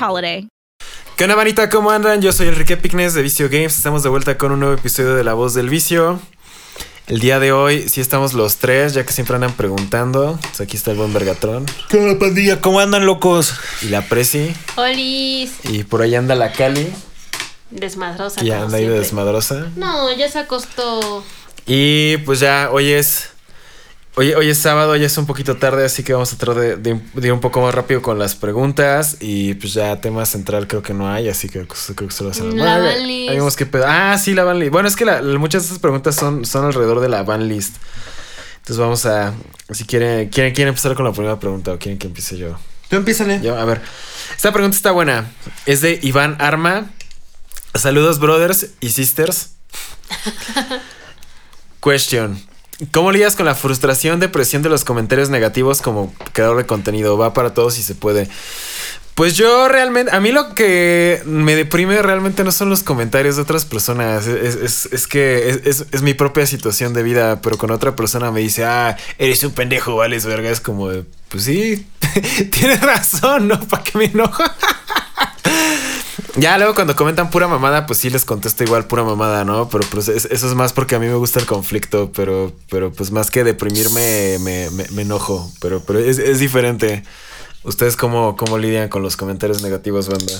holiday. ¿Qué onda, manita? ¿Cómo andan? Yo soy Enrique Picnes de Vicio Games. Estamos de vuelta con un nuevo episodio de La Voz del Vicio. El día de hoy sí estamos los tres, ya que siempre andan preguntando. Pues aquí está el buen Vergatron. ¿Qué onda, pandilla? ¿Cómo andan, locos? Y la Prezi. Olis. Y por ahí anda la Cali. Desmadrosa. Como anda ahí de desmadrosa. No, ya se acostó. Y pues ya, hoy es. Hoy, hoy es sábado, ya es un poquito tarde, así que vamos a tratar de, de- de ir un poco más rápido con las preguntas. Y pues ya tema central creo que no hay, así que creo que se lo hacen. La Bueno, van list. ahí vemos qué pedo. Ah, sí, la van list. Bueno, es que la- muchas de estas preguntas son, son alrededor de la van list. Entonces vamos a. Si quieren, quieren, quieren empezar con la primera pregunta o quieren que empiece yo. Tú empiézale. Yo, a ver. Esta pregunta está buena. Es de Iván Arma. Saludos, brothers y sisters. Question. ¿Cómo lidias con la frustración, depresión de los comentarios negativos como creador de contenido? Va para todos si se puede. Pues yo realmente, a mí lo que me deprime realmente no son los comentarios de otras personas, es, es- es que es, es- mi propia situación de vida, pero con otra persona me dice, ah, eres un pendejo, vales verga, es como, pues sí, tienes razón, ¿no? ¿Para qué me enojo? Ya luego cuando comentan pura mamada, pues sí les contesto igual pura mamada, ¿no? Pero pues es- eso es más porque a mí me gusta el conflicto, pero, pero pues más que deprimirme me, me- me enojo, pero, pero es, es diferente. ¿Ustedes cómo, cómo lidian con los comentarios negativos, banda?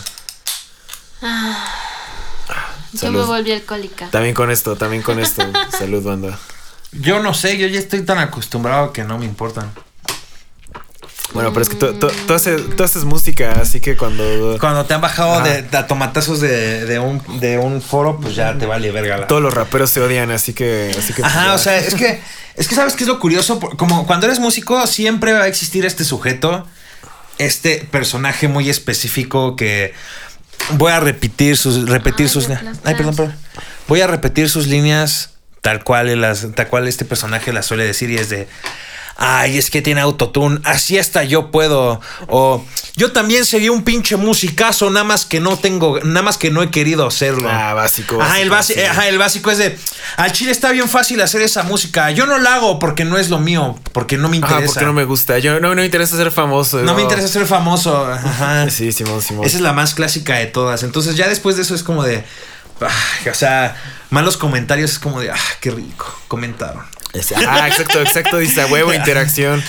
Yo me volví alcohólica. También con esto, también con esto. Salud, banda. Yo no sé, yo ya estoy tan acostumbrado que no me importan. Bueno, pero es que tú, tú- tú haces, tú haces música, así que cuando Cuando te han bajado de, de a tomatazos de, de un, de un foro, pues ya te vale verga la. todos los raperos se odian, así que... Así que pues, Ajá, o sea, es que, es que sabes qué es lo curioso, como cuando eres músico siempre va a existir este sujeto, este personaje muy específico que voy a repetir sus, repetir Ay, sus, ay, perdón, perdón, voy a repetir sus líneas tal cual las, tal cual este personaje las suele decir y es de Ay, es que tiene autotune, así hasta yo puedo. O yo también sería un pinche musicazo, nada más que no tengo, nada más que no he querido hacerlo. Ah, básico. Ajá, el, básico, basi- sí. ajá, el básico es de. Al chile está bien fácil hacer esa música. Yo no la hago porque no es lo mío, porque no me Ajá, interesa. porque no me gusta. Yo no, no me interesa ser famoso. No me interesa ser famoso. Ajá. Sí, Simón, Simón. Esa es la más clásica de todas. Entonces, ya después de eso es como de. ay, o sea, malos comentarios es como de. Ah, qué rico. Comentaron. Es- Ah, exacto, exacto. Dice a huevo, interacción.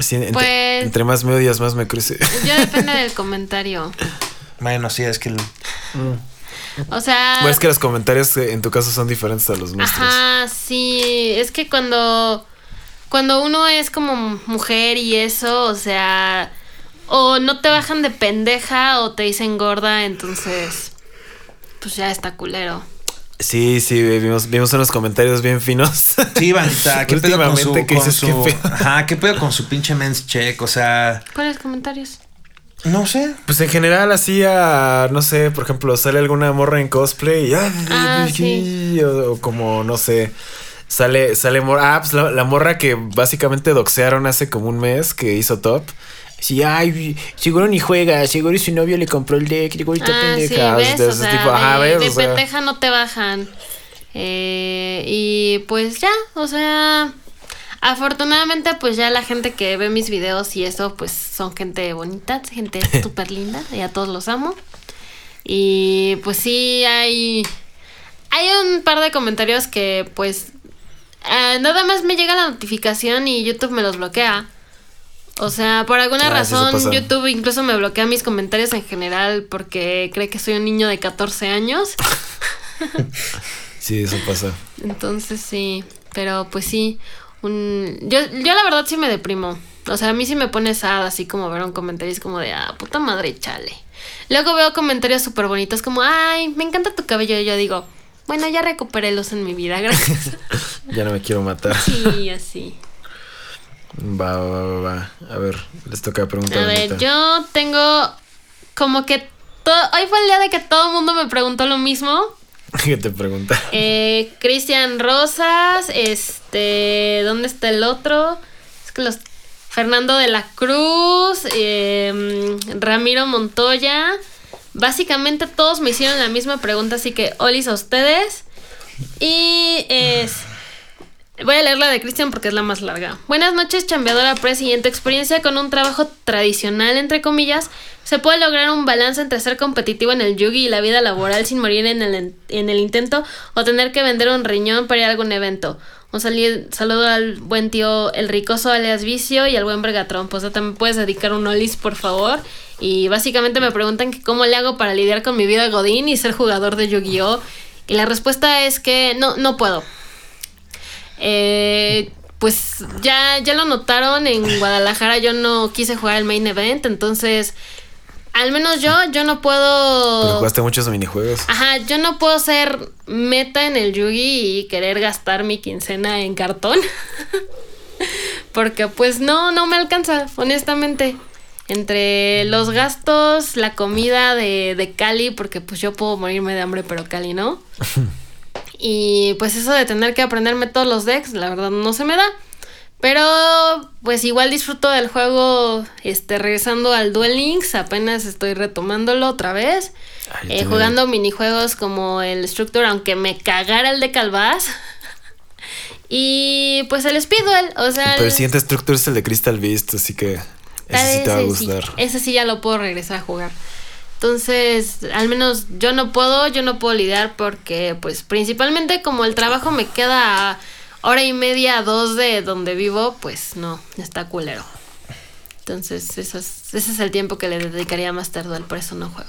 Sí, entre, Mm. Pues- entre más me odias, más me crece. Yo depende del comentario. Bueno, sí, es que. el- O sea. Bueno, es que los comentarios eh, en tu caso son diferentes a los nuestros. Ajá, sí. Es que cuando. Cuando uno es como mujer y eso, o sea. O no te bajan de pendeja o te dicen gorda, entonces. Pues ya está culero. Sí, sí, vimos, vimos unos comentarios bien finos. Sí, bandita, ¿qué pedo con su, Últimamente, ¿qué con su- ¿Qué pedo? Ajá, ¿qué pedo con su pinche men's check? O sea, ¿Cuáles comentarios? no sé. Pues en general, así a, no sé, por ejemplo, sale alguna morra en cosplay y, Ah, sí. o, o como, no sé, sale, sale morra, ah, pues la, la morra que básicamente doxearon hace como un mes que hizo top. Sí, ay, seguro ni juega, seguro su novio le compró el deck, seguro está Ah, sí, pendeja. ves, de o ese sea, tipo, ajá, de, ves, de o sea. pendeja no te bajan. Eh, y pues ya, o sea, afortunadamente pues ya la gente que ve mis videos y eso pues son gente bonita, gente súper linda, y a todos los amo. Y pues sí, hay, hay un par de comentarios que pues ah, nada más me llega la notificación y YouTube me los bloquea. O sea, por alguna Ah, razón. YouTube incluso me bloquea mis comentarios en general porque cree que soy un niño de 14 años. Sí, eso pasa. Entonces sí, pero pues sí. Un... Yo, yo la verdad sí me deprimo. O sea, a mí sí me pone sad así como ver un comentario es como de, ah, puta madre, chale. Luego veo comentarios súper bonitos como, ay, me encanta tu cabello. Y yo digo, bueno, ya recuperé luz en mi vida, gracias. Ya no me quiero matar. Sí, así. Va, va, va, va. A ver, les toca preguntar. A ver, ahorita. yo tengo como que... Hoy fue el día de que todo el mundo me preguntó lo mismo. ¿Qué te pregunta? Eh, Cristian Rosas, este, ¿dónde está el otro? Es que los Fernando de la Cruz, eh, Ramiro Montoya. Básicamente todos me hicieron la misma pregunta, así que olis a ustedes. Y es Voy a leer la de Cristian porque es la más larga. Buenas noches, chambeadora press. Y en tu experiencia con un trabajo tradicional, entre comillas, ¿se puede lograr un balance entre ser competitivo en el yugi y la vida laboral sin morir en el, en el intento o tener que vender un riñón para ir a algún evento? Un saludo al buen tío El Ricoso alias Vicio y al buen Bregatrón. Pues también puedes dedicar un olis, por favor. Y básicamente me preguntan que cómo le hago para lidiar con mi vida godín y ser jugador de Yu-Gi-Oh! Y la respuesta es que no, no puedo. Eh, pues ya, ya lo notaron en Guadalajara, yo no quise jugar el main event, entonces al menos yo, yo no Pero puedo... jugaste muchos minijuegos. Ajá, yo no puedo ser meta en el Yugi y querer gastar mi quincena en cartón. Porque pues no, no me alcanza, honestamente. Entre los gastos, la comida de, de Cali, porque pues yo puedo morirme de hambre, pero Cali no. Y pues eso de tener que aprenderme todos los decks, la verdad no se me da. Pero pues igual disfruto del juego, este, regresando al Duel Links, apenas estoy retomándolo otra vez. Ay, Eh, jugando minijuegos como el Structure, aunque me cagara el de Calvaz. y pues el Speedwell, o sea... Pero el siguiente Structure es el de Crystal Beast, así que ese sí te va a sí, gustar. ese sí ya lo puedo regresar a jugar. Entonces, al menos yo no puedo, yo no puedo lidiar porque, pues, principalmente como el trabajo me queda a hora y media, dos de donde vivo, pues no, está culero. Entonces, eso es, ese es el tiempo que le dedicaría a Master Duel, por eso no juego.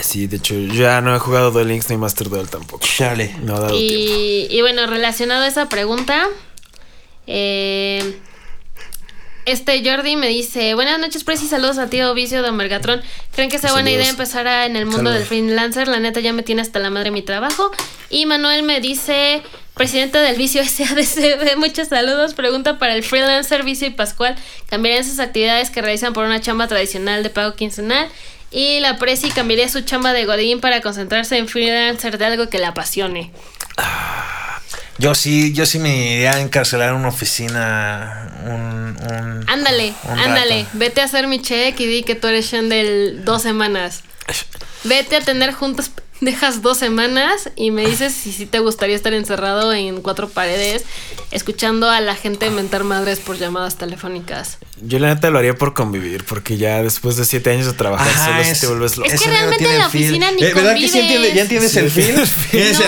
Sí, de hecho, yo ya no he jugado Duel Links ni Master Duel tampoco. Chale. No ha dado tiempo. Y, y bueno, relacionado a esa pregunta, eh, este Jordi me dice, buenas noches, Preci, saludos a tío Vicio de Mergatron. ¿Creen que sea buena idea empezar a- en el mundo Saludos. del freelancer? La neta ya me tiene hasta la madre mi trabajo. Y Manuel me dice, presidente del Vicio SADCB, muchos saludos. Pregunta para el freelancer Vicio y Pascual, ¿cambiarían sus actividades que realizan por una chamba tradicional de pago quincenal? Y la Preci cambiaría su chamba de Godín para concentrarse en freelancer de algo que le apasione. Yo sí, yo sí me iría a encarcelar en una oficina. Un, un- Ándale, un ándale, vete a hacer mi check y di que tú eres Sean del dos semanas. Vete a tener juntas, dejas dos semanas y me dices si sí te gustaría estar encerrado en cuatro paredes, escuchando a la gente mentar madres por llamadas telefónicas. Yo la neta lo haría por convivir, porque ya después de siete años de trabajar Ajá, solo si es- te vuelves loco. Es que realmente en la el feel. oficina ni Eh, ¿Verdad que sí convives. entiendes? ¿Ya entiendes el el feel. El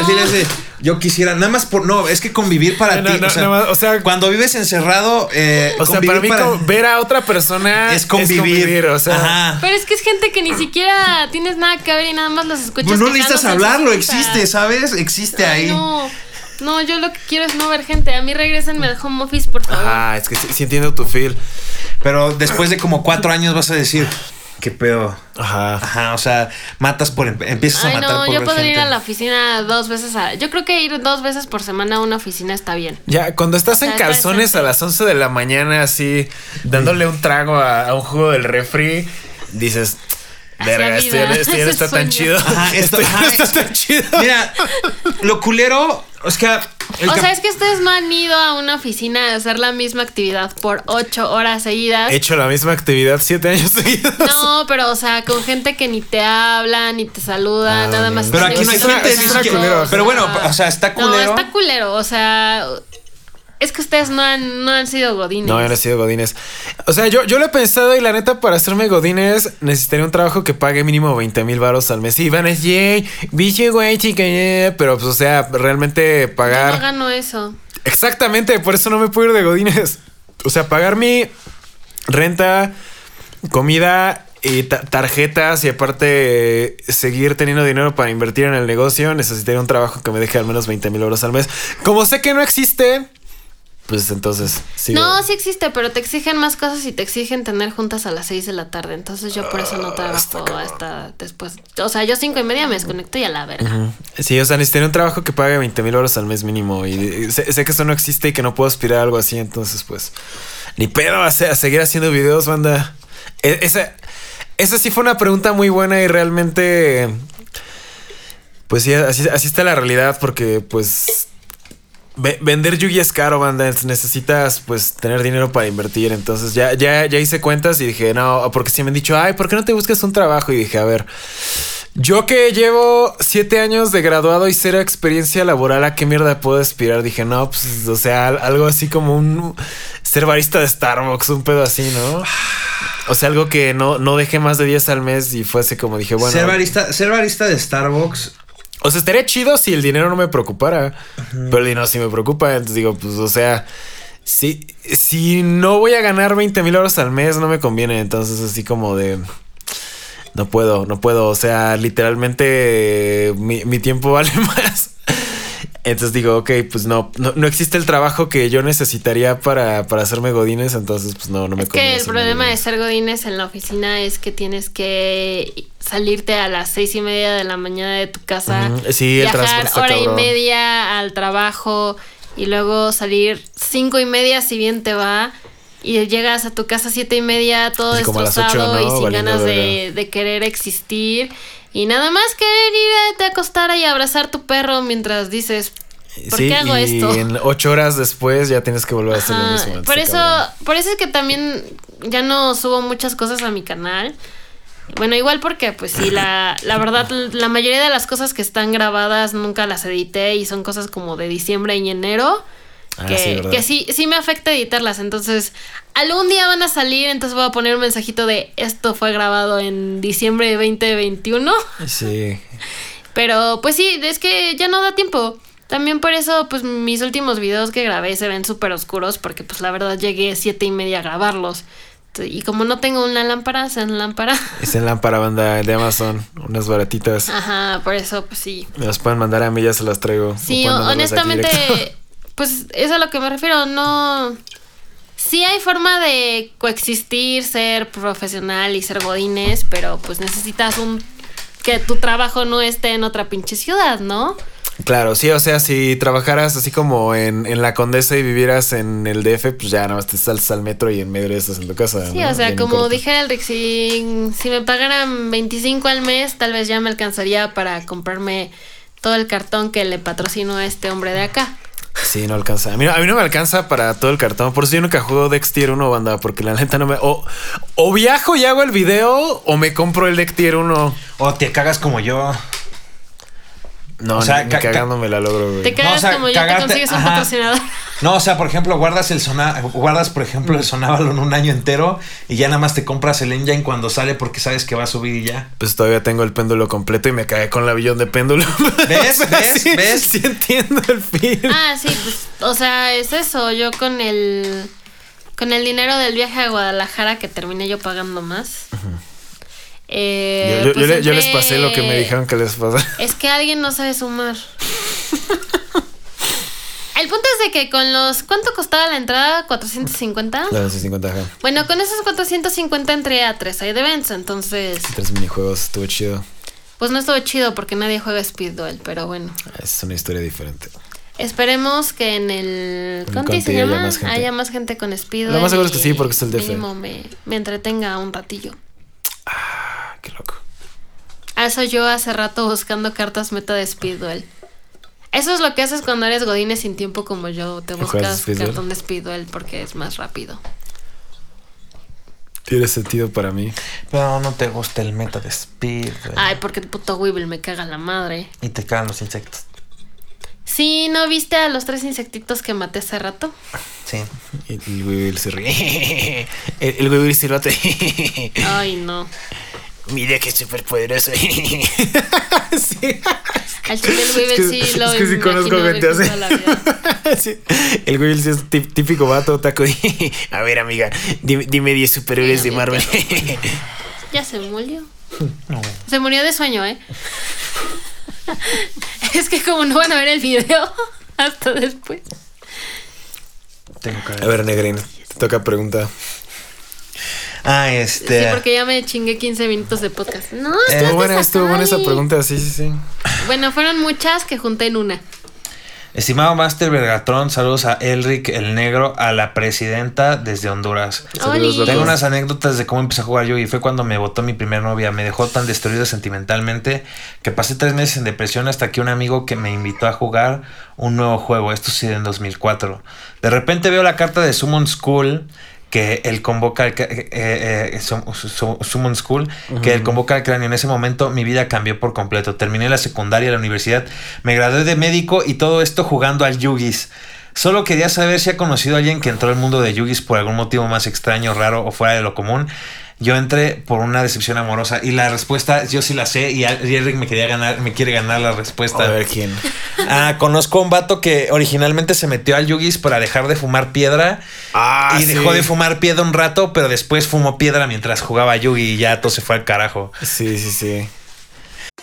feel ese. Yo quisiera, nada más por. No, es que convivir para No, ti. no, o, sea, nada más, o sea- cuando vives encerrado. eh, O sea, convivir para mí para- ver a otra persona es convivir. o sea, Ajá. Pero es que es gente que ni siquiera tienes nada que ver y nada más los escuchas. Pues no necesitas hablarlo, existe, ¿sabes? Existe Ay, ahí. No, no, yo lo que quiero es no ver gente. A mí regrésenme al home office, por favor. Ajá, es que sí, sí entiendo tu feel. Pero después de como cuatro años vas a decir, ¿qué pedo? Ajá. Ajá, o sea, matas por. Empiezas a Ay, matar no, por yo podría ir gente. a la oficina dos veces a... Yo creo que ir dos veces por semana a una oficina está bien. Ya, cuando estás sea, en calzones a las 11 de la mañana, así, dándole un trago a, a un jugo del refri, dices, verga, la esto ya, no está tan sueño". chido. Ajá, esto- Esto no ajá, está es- tan chido. Mira, lo culero, es que. el O sea, es que ustedes no han ido a una oficina a hacer la misma actividad por ocho horas seguidas. He hecho la misma actividad siete años seguidos. No, pero o sea, con gente que ni te habla, ni te saluda, Ah, nada no. más. Pero aquí no hay gente, pero bueno, sea. o sea, está No, culero. está culero, o sea, es que ustedes no han, no han sido godines. No, yo he sido Godines. O sea, yo, yo lo he pensado y la neta, para hacerme Godines, necesitaría un trabajo que pague mínimo 20 mil baros al mes. Y van a decir, biche, güey, chica, yeah". pero pues, o sea, realmente Yo pagar. no gano eso. Exactamente, por eso no me puedo ir de Godines. o sea, pagar mi renta, comida y ta- tarjetas y aparte seguir teniendo dinero para invertir en el negocio, necesitaría un trabajo que me deje al menos 20 mil euros al mes. Como sé que no existe, pues entonces sí. No, sí existe, pero te exigen más cosas y te exigen tener juntas a las 6 de la tarde. Entonces yo por eso no trabajo hasta después. O sea, yo cinco y media me desconecto y a la verga. Sí, o sea, necesitaría un trabajo que pague 20 mil euros al mes mínimo. Y eh, sé, sé que eso no existe y que no puedo aspirar a algo así. Entonces, pues, ni pedo a, se- a seguir haciendo videos, banda. E- esa, esa sí fue una pregunta muy buena y realmente. Pues sí, así, así está la realidad. Porque, pues. Ve- Vender Yugi es caro, banda. Necesitas, pues, tener dinero para invertir. Entonces, ya, ya, ya hice cuentas y dije, no, porque sí me han dicho, ay, ¿por qué no te buscas un trabajo? Y dije, a ver, yo que llevo siete años de graduado y cero experiencia laboral, ¿a qué mierda puedo aspirar? Dije, no, pues, o sea, al- algo así como un ser barista de Starbucks, un pedo así, ¿no? O sea, algo que no, no dejé más de 10 al mes y fue así como dije, bueno. ser, barista, ser barista de Starbucks. O sea, estaría chido si el dinero no me preocupara. Pero el dinero sí me preocupa. Entonces digo, pues, o sea, si, si no voy a ganar 20 mil euros al mes, no me conviene. Entonces, así como de. No puedo, no puedo. O sea, literalmente mi, mi tiempo vale más. Entonces digo, ok, pues no, no, no existe el trabajo que yo necesitaría para, para hacerme godines, entonces pues no, no me Es que el problema de godines. ser godines en la oficina es que tienes que salirte a las seis y media de la mañana de tu casa, Ujú. Sí, el transporte viajar está hora cabrón. y media al trabajo y luego salir cinco y media si bien te va y llegas a tu casa siete y media todo a destrozado y sin Valiendo ganas de, de querer existir y nada más querer irte a acostar y abrazar tu perro mientras dices ¿por Sí, qué hago y esto? en ocho horas después ya tienes que volver a hacer lo mismo. Por eso, cabrón. por eso es que también ya no subo muchas cosas a mi canal. Bueno, igual porque, pues sí, la, la verdad, la mayoría de las cosas que están grabadas nunca las edité y son cosas como de diciembre y enero. Ah, que, sí, que sí, sí me afecta editarlas. Entonces, algún día van a salir, entonces voy a poner un mensajito de esto fue grabado en diciembre de 2021. Sí. Pero pues sí, es que ya no da tiempo. También por eso, pues mis últimos videos que grabé se ven súper oscuros porque pues la verdad llegué siete y media a grabarlos. Y como no tengo una lámpara, en lámpara. Es en lámpara banda de Amazon, unas baratitas. Ajá, por eso pues sí. Me las pueden mandar a mí, ya se las traigo. Sí, honestamente. pues es a lo que me refiero. No. Sí hay forma de coexistir, ser profesional y ser godines, pero pues necesitas un que tu trabajo no esté en otra pinche ciudad, ¿no? Claro, sí, o sea, si trabajaras así como en, en la Condesa y vivieras en el DF, pues ya nada más te saltas al metro y en medio de estás en tu casa. Sí, ¿no? o sea, Bien como corto. dijera el Rick, si, si me pagaran 25 al mes, tal vez ya me alcanzaría para comprarme todo el cartón que le patrocino a este hombre de acá. Sí, no alcanza. A mí, a mí no me alcanza para todo el cartón. Por eso yo nunca juego Dex Tier 1, banda, porque la neta no me. O, o viajo y hago el video, o me compro el Deck Tier 1. O te cagas como yo. No, O sea, ni, ni ca- ca- cagándomela la logro, güey. Te cagas o sea, como yo, cagarte- te consigues un ajá. patrocinador. No, o sea, por ejemplo, guardas el sona, guardas, por ejemplo, el Sonábalo en un año entero y ya nada más te compras el engine cuando sale porque sabes que va a subir y ya. Pues todavía tengo el péndulo completo y me cagué con la billón de péndulo. ¿Ves? O sea, ¿Ves? sí, ¿Ves? Sí entiendo el fin. Ah, sí, pues, o sea, es eso. Yo con el. Con el dinero del viaje a Guadalajara que terminé yo pagando más. Eh, yo, yo- pues yo le- yo les pasé lo que me dijeron que les pasara. Es que alguien no sabe sumar. El punto es de que con los. ¿Cuánto costaba la entrada? ¿450? Claro, sí, 50 ajá. Bueno, con esos 450 entré a 3 side events, entonces. Tres minijuegos, estuvo chido. Pues no estuvo chido porque nadie juega Speed Duel, pero bueno. Es una historia diferente. Esperemos que en el Conti se haya llama más gente. haya más gente con Speed Lo Duel más seguro es que sí, porque es el DF. mínimo me, me entretenga un ratillo. Ah, qué loco. A eso yo hace rato buscando cartas meta de Speed Duel. Eso es lo que haces cuando eres godines sin tiempo como yo. Te ¿Y juegas buscas cartón de Speed Duel porque es más rápido. Tiene sentido para mí. Pero no te gusta el meta de speed. güey. Ay, porque el puto Weevil me caga la madre. Y te cagan los insectos. Sí, ¿no viste a los tres insectitos que maté hace rato? Sí. El, el Weevil se ríe. El, el Weevil silbate. Ay, no. Mira qué súper poderoso. sí. Al chile el güey Es que- sí lo es que sí conozco ver gente así. Sí. El güey sí es típico vato taco. A ver, amiga, dime, dime 10 superhéroes de Marvel. Ya se murió. Se murió de sueño, ¿eh? es que como no van a ver el video hasta después. Tengo que A ver, Negrín, te toca pregunta. Ah, Sí, este. porque ya me chingué 15 minutos de podcast. No, Eh, Estuvo buena, estuvo buena esa pregunta, sí, sí, sí. Bueno, fueron muchas que junté en una. Estimado Master Vergatron, saludos a Elric el Negro, a la presidenta desde Honduras. Saludos. Tengo unas anécdotas de cómo empecé a jugar yo y fue cuando me votó mi primer novia. Me dejó tan destruido sentimentalmente que pasé tres meses en depresión hasta que un amigo que me invitó a jugar un nuevo juego. Esto sí en 2004. De repente veo la carta de Summon School que él convoca al eh, eh, Sum- Su- Summon School, que él convoca al cráneo. En ese momento mi vida cambió por completo. Terminé la secundaria, la universidad, me gradué de médico y todo esto jugando al Yugis. Solo quería saber si ha conocido a alguien que entró al mundo de Yugis por algún motivo más extraño, raro o fuera de lo común. Yo entré por una decepción amorosa y la respuesta yo sí la sé y Eric me quería ganar, me quiere ganar la respuesta. A ver quién. Ah, conozco a un vato que originalmente se metió al Yugis para dejar de fumar piedra Ah, y sí. dejó de fumar piedra un rato, pero después fumó piedra mientras jugaba Yugi y ya todo se fue al carajo. Sí, sí, sí.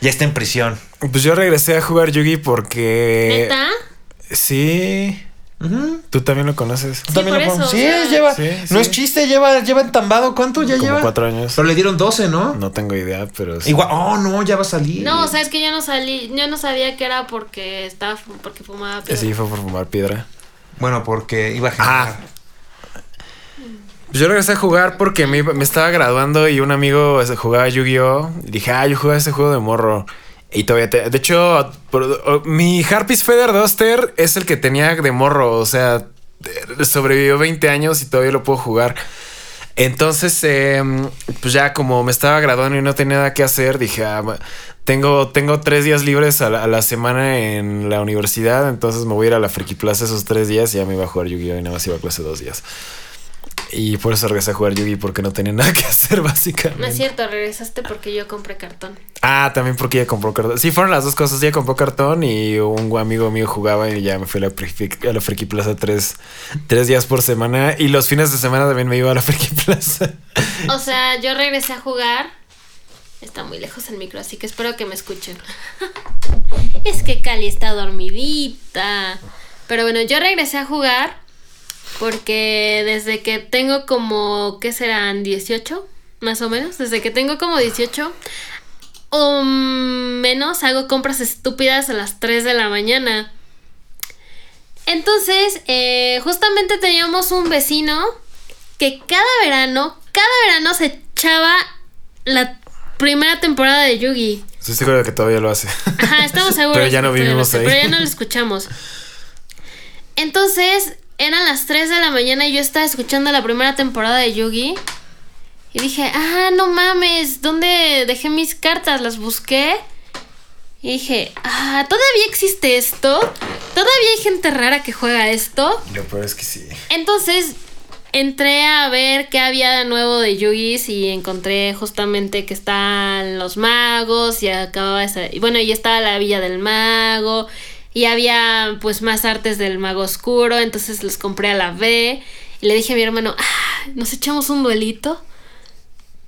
Ya está en prisión. Pues yo regresé a jugar Yugi porque. ¿Neta? Sí. Tú también lo conoces. ¿Tú también por lo eso, Sí, sea- lleva. Sí, No sí. es chiste, lleva, lleva entambado. ¿Cuánto ya Como lleva? cuatro años. Pero le dieron 12, ¿no? No tengo idea, pero sí. Igual. Oh, no, ya va a salir. No, o sea, es que yo no salí, yo no sabía que era porque estaba porque fumaba piedra. Sí, fue por fumar piedra. Bueno, porque iba a Ah. generar. Pues Yo regresé a jugar porque me, estaba graduando y un amigo jugaba Yu-Gi-Oh! Dije, ah, yo jugaba ese juego de morro. Y todavía te- De hecho, mi Harpies Feather Duster es el que tenía de morro. O sea, sobrevivió 20 años y todavía lo puedo jugar. Entonces, em, pues ya como me estaba graduando y no tenía nada que hacer, dije, ah, tengo, tengo tres días libres a la, a la semana en la universidad, entonces me voy a ir a la Friki Plaza esos tres días y ya me iba a jugar Yu-Gi-Oh! y nada más iba a clase dos días. Y por eso regresé a jugar Yugi porque no tenía nada que hacer básicamente. No es cierto, regresaste porque yo compré cartón. Ah, también porque ella compró cartón. Sí, fueron las dos cosas. Ella compró cartón y un amigo mío jugaba y ya me fui a la, a la Friki Plaza tres, tres días por semana. Y los fines de semana también me iba a la Friki Plaza. O sea, yo regresé a jugar. Está muy lejos el micro, así que espero que me escuchen. es que Cali está dormidita. Pero bueno, yo regresé a jugar porque desde que tengo como, ¿qué serán? 18, más o menos. Desde que tengo como 18 o menos hago compras estúpidas a las 3 de la mañana. Entonces, eh, justamente teníamos un vecino que cada verano, cada verano se echaba la primera temporada de Yugi. Estoy seguro de que todavía lo hace. Ajá, estamos seguros. Pero ya no vivimos ahí. Pero ya no lo escuchamos. Entonces, eran las 3 de la mañana y yo estaba escuchando la primera temporada de Yugi. Y dije, ah, no mames, ¿dónde dejé mis cartas? Las busqué. Y dije, ah, ¿todavía existe esto? ¿Todavía hay gente rara que juega esto? Lo peor es que sí. Entonces entré a ver qué había de nuevo de Yugis y encontré justamente que están los magos y acababa esa, y bueno, y estaba la Villa del Mago y había pues más artes del Mago Oscuro, entonces los compré a la B y le dije a mi hermano, ah, nos echamos un duelito.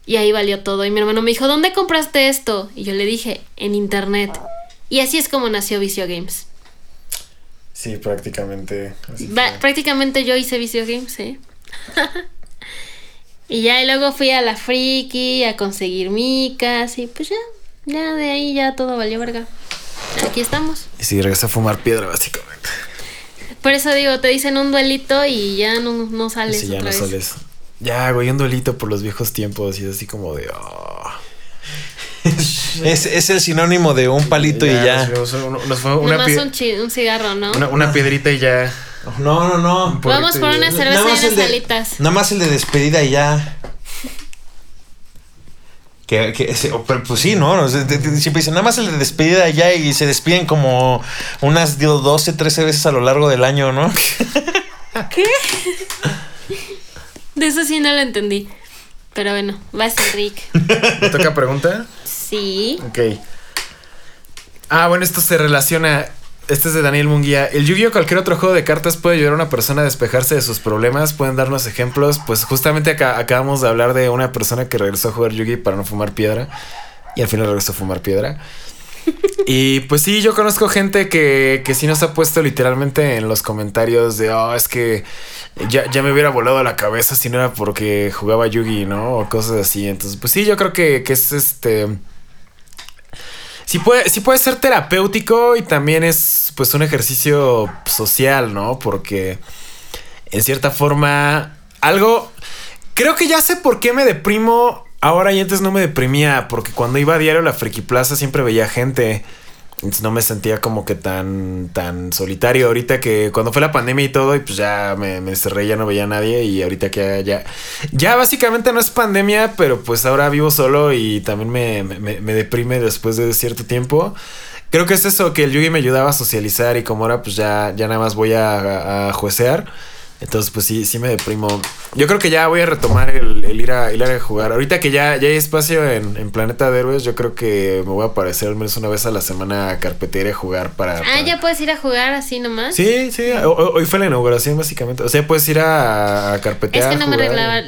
Y ahí valió todo. Y mi hermano me dijo, ¿dónde compraste esto? Y yo le dije, en internet. Y así es como nació Vicio Games. Sí, prácticamente. así Va- fue. prácticamente yo hice Vicio Games, sí. y ya y luego fui a la Friki a conseguir micas y pues ya, ya de ahí ya todo valió verga. Aquí estamos. Y sí, regresé a fumar piedra, básicamente. Por eso digo, te dicen un duelito y ya no, no sales sí, ya otra no vez. sales. Ya, güey, un duelito por los viejos tiempos y es así como de. oh. Es, es el sinónimo de un palito y ya. Nos, fuimos- nos fue una, Nomás pie- un, chi- un cigarro, ¿no? una, una piedrita y ya. No, no, no. Vamos por una cerveza y unas el de- alitas. Nada más el de despedida y ya. Que, que ese- o- pero, pues sí, ¿no? Siempre dicen, nada más el de despedida ya y se despiden como unas digo, 12, 13 veces a lo largo del año, ¿no? De eso sí no lo entendí. Pero bueno, va a ser Rick. ¿Me toca pregunta? Sí. Ok. Ah, bueno, esto se relaciona. Este es de Daniel Munguía. El Yu-Gi-Oh! cualquier otro juego de cartas puede ayudar a una persona a despejarse de sus problemas. Pueden darnos ejemplos. Pues justamente acá acabamos de hablar de una persona que regresó a jugar Yu-Gi para no fumar piedra. Y al final regresó a fumar piedra. Y pues sí, yo conozco gente que, que sí nos ha puesto literalmente en los comentarios de, oh, es que ya, ya me hubiera volado la cabeza si no era porque jugaba Yugi, ¿no? O cosas así. Entonces, pues sí, yo creo que, que es este... Sí puede, puede ser terapéutico y también es pues un ejercicio social, ¿no? Porque en cierta forma algo... Creo que ya sé por qué me deprimo ahora y antes no me deprimía, porque cuando iba a diario a la Friki Plaza siempre veía gente. No me sentía como que tan, tan solitario. Ahorita que cuando fue la pandemia y todo, y pues ya me, me cerré, ya no veía a nadie. Y ahorita que ya, ya básicamente no es pandemia, pero pues ahora vivo solo y también me, me, me deprime después de cierto tiempo. Creo que es eso, que el Yugi me ayudaba a socializar y como ahora pues ya, ya nada más voy a, a juecear. Entonces, pues sí, sí me deprimo. Yo creo que ya voy a retomar el, el ir, a, el ir a jugar. Ahorita que ya, ya hay espacio en, en Planeta de Héroes, yo creo que me voy a aparecer al menos una vez a la semana a carpetear y a jugar para. Ah, para- ya puedes ir a jugar así nomás. Sí, sí. ho- ho- Hoy fue la inauguración, básicamente. O sea, puedes ir a, a carpetear. Es que no me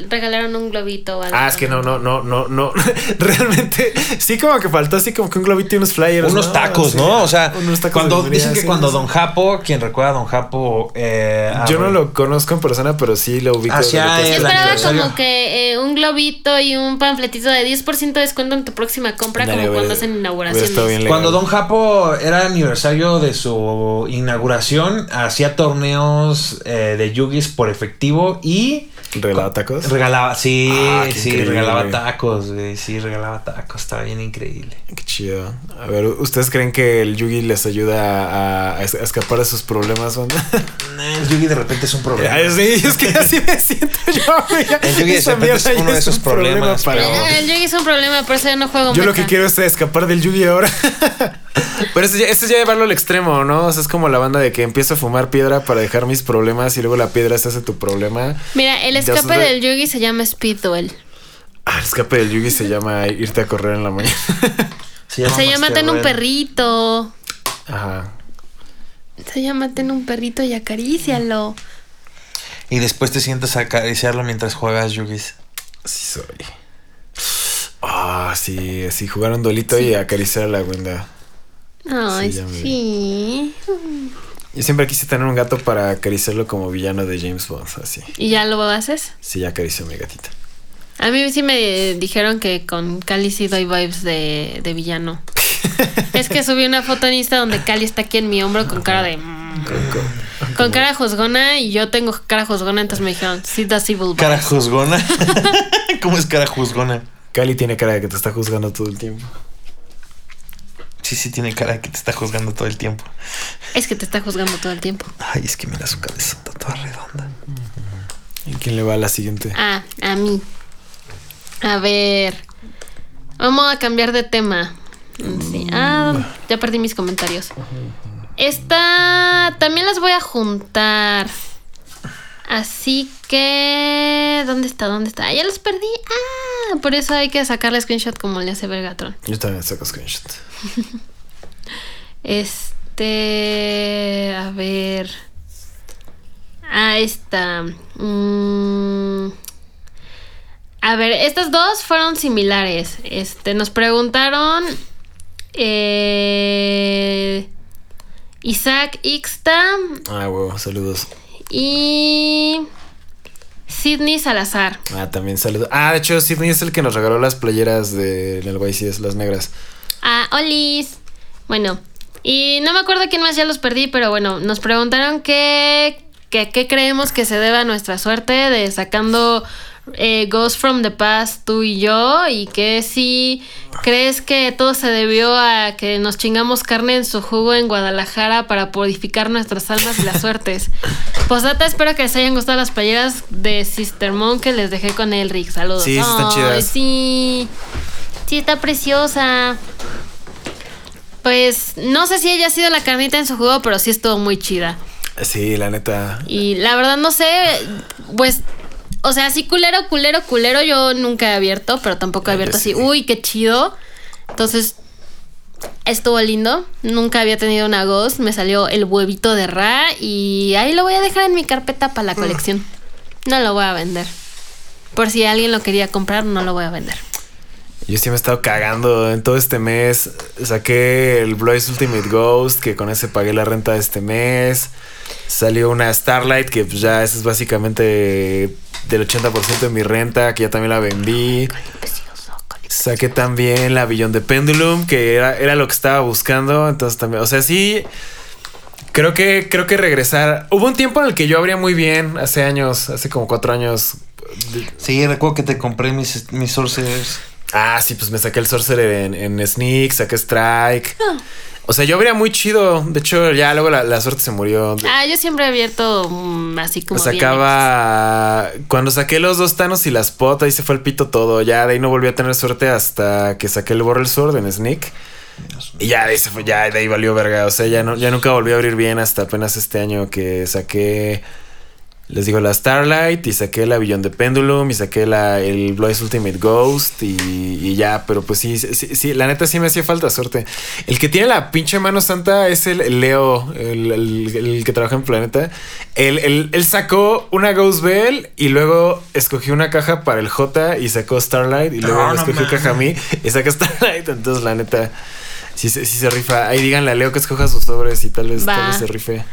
regalaron un globito o algo. Ah, es que no, no, no, no, no. Realmente, sí, como que faltó así como que un globito y unos flyers. Unos ¿no? tacos, Sí, ¿no? O sea, unos tacos cuando dicen que sí, cuando sí. Don Japo, quien recuerda a Don Japo, eh, Yo no lo conozco en persona, pero sí lo ubico. Lo que Yo esperaba como que eh, un globito y un panfletito de 10% de descuento en tu próxima compra, como cuando hacen inauguraciones. Cuando Don Japo era aniversario de su inauguración, hacía torneos eh, de yugis por efectivo y ¿Regalaba tacos? regalaba, sí, Ah, sí, increíble. regalaba tacos, güey, sí, regalaba tacos, estaba bien increíble. Qué chido. A ver, ¿ustedes creen que el Yugi les ayuda a, a es- a escapar de sus problemas, banda? El yugi de repente es un problema. Sí, es que así me siento yo. güey. El Yugi de repente es uno de esos problema problemas, para pero-. Ah, el yogi es un problema, por eso yo no juego Yo lo que quiero es escapar del Yugi ahora. Pero eso ya, eso ya llevarlo al extremo, ¿no? O sea, es como la banda de que empiezo a fumar piedra para dejar mis problemas y luego la piedra se hace tu problema. Mira, el Ya escape del yogi se llama Speed Duel. Ah, el escape del Yugi se llama irte a correr en la mañana. Se llama, Se llama Ten un perrito. Ajá. Se llama Ten un perrito y acarícialo. Y después te sientas a acariciarlo mientras juegas yugis. Sí soy. Ah, sí, sí, jugar un dolito y acariciar a la Wenda. Ay, sí. Yo siempre quise tener un gato para acariciarlo como villano de James Bond, así. ¿Y ya lo haces? Sí, ya acarició a mi gatita. A mí sí me dijeron que con Cali sí doy vibes de, de villano. es que subí una foto en Insta donde Cali está aquí en mi hombro con cara de... Con cara juzgona y yo tengo cara juzgona, entonces me dijeron, sí das evil vibes. Cara juzgona. ¿Cómo es cara juzgona? Cali tiene cara de que te está juzgando todo el tiempo. Sí, sí, tiene cara de que te está juzgando todo el tiempo. Es que te está juzgando todo el tiempo. Ay, es que mira su cabeza toda redonda. ¿Y quién le va a la siguiente? Ah, a mí. A ver. Vamos a cambiar de tema. Sí. Ah, ya perdí mis comentarios. Esta también las voy a juntar. Así que. ¿Dónde está? ¿Dónde está? Ah, ya los perdí. Ah, por eso hay que sacarle screenshot como le hace Vergatron. Yo también saco screenshot. Este. A ver. Ah, esta. Mm, a ver, estas dos fueron similares. Este, nos preguntaron. eh, Isaac Ixta Ah, huevo, saludos. Y. Sidney Salazar. Ah, también saludos. Ah, de hecho, Sidney es el que nos regaló las playeras de del YCS, las negras. Ah, Olis. Bueno, y no me acuerdo quién más ya los perdí, pero bueno, nos preguntaron qué, qué, qué creemos que se debe a nuestra suerte de sacando eh, Ghost from the Past, tú y yo, y que si crees que todo se debió a que nos chingamos carne en su jugo en Guadalajara para purificar nuestras almas y las suertes. Posdata, espero que les hayan gustado las playeras de Sister Mon que les dejé con el Rick. Saludos. Sí, sí están chidas. Sí, sí, está preciosa. Pues no sé si ella ha sido la carnita en su juego, pero sí estuvo muy chida. Sí, la neta. Y la verdad no sé, pues, o sea, así culero, culero, culero, yo nunca he abierto, pero tampoco he abierto así, sí. uy, qué chido. Entonces, estuvo lindo. Nunca había tenido una Ghost, me salió el huevito de Ra y ahí lo voy a dejar en mi carpeta para la colección. No lo voy a vender. Por si alguien lo quería comprar, no lo voy a vender. Yo sí me he estado cagando en todo este mes. Saqué el Blaze Ultimate Ghost, que con ese pagué la renta de este mes. Salió una Starlight, que pues ya es básicamente del 80% de mi renta, que ya también la vendí. Saqué también la Billón de Pendulum, que era, era lo que estaba buscando. Entonces también, o sea, sí. Creo que, creo que regresar. Hubo un tiempo en el que yo abría muy bien, hace años, hace como cuatro años. Sí, recuerdo que te compré mis, mis sorcerers. Ah, sí, pues me saqué el Sorcerer en, en Sneak, saqué Strike. O sea, yo abría muy chido. De hecho, ya luego la, la suerte se murió. Ah, yo siempre he abierto mm, así como. bien Sacaba. Cuando saqué los dos Thanos y las potas, ahí se fue el pito todo. Ya de ahí no volví a tener suerte hasta que saqué el Borrel Sword en Sneak. Y ya de ahí se fue, ya de ahí valió verga. O sea, ya no, ya nunca volví a abrir bien hasta apenas este año que saqué. Les digo la Starlight y saqué la Billón de Pendulum y saqué la, el Blaze Ultimate Ghost y, y ya, pero pues sí, sí, sí, la neta sí me hacía falta suerte. El que tiene la pinche mano santa es el, Leo, el, el- el que trabaja en Planeta. Él, él- él sacó una Ghost Bell y luego escogió una caja para el J y sacó Starlight y luego no escogió caja a mí y saca Starlight. Entonces la neta sí, se- sí se rifa. Ahí díganle a Leo que escoja sus sobres y tal vez, tal vez se rife.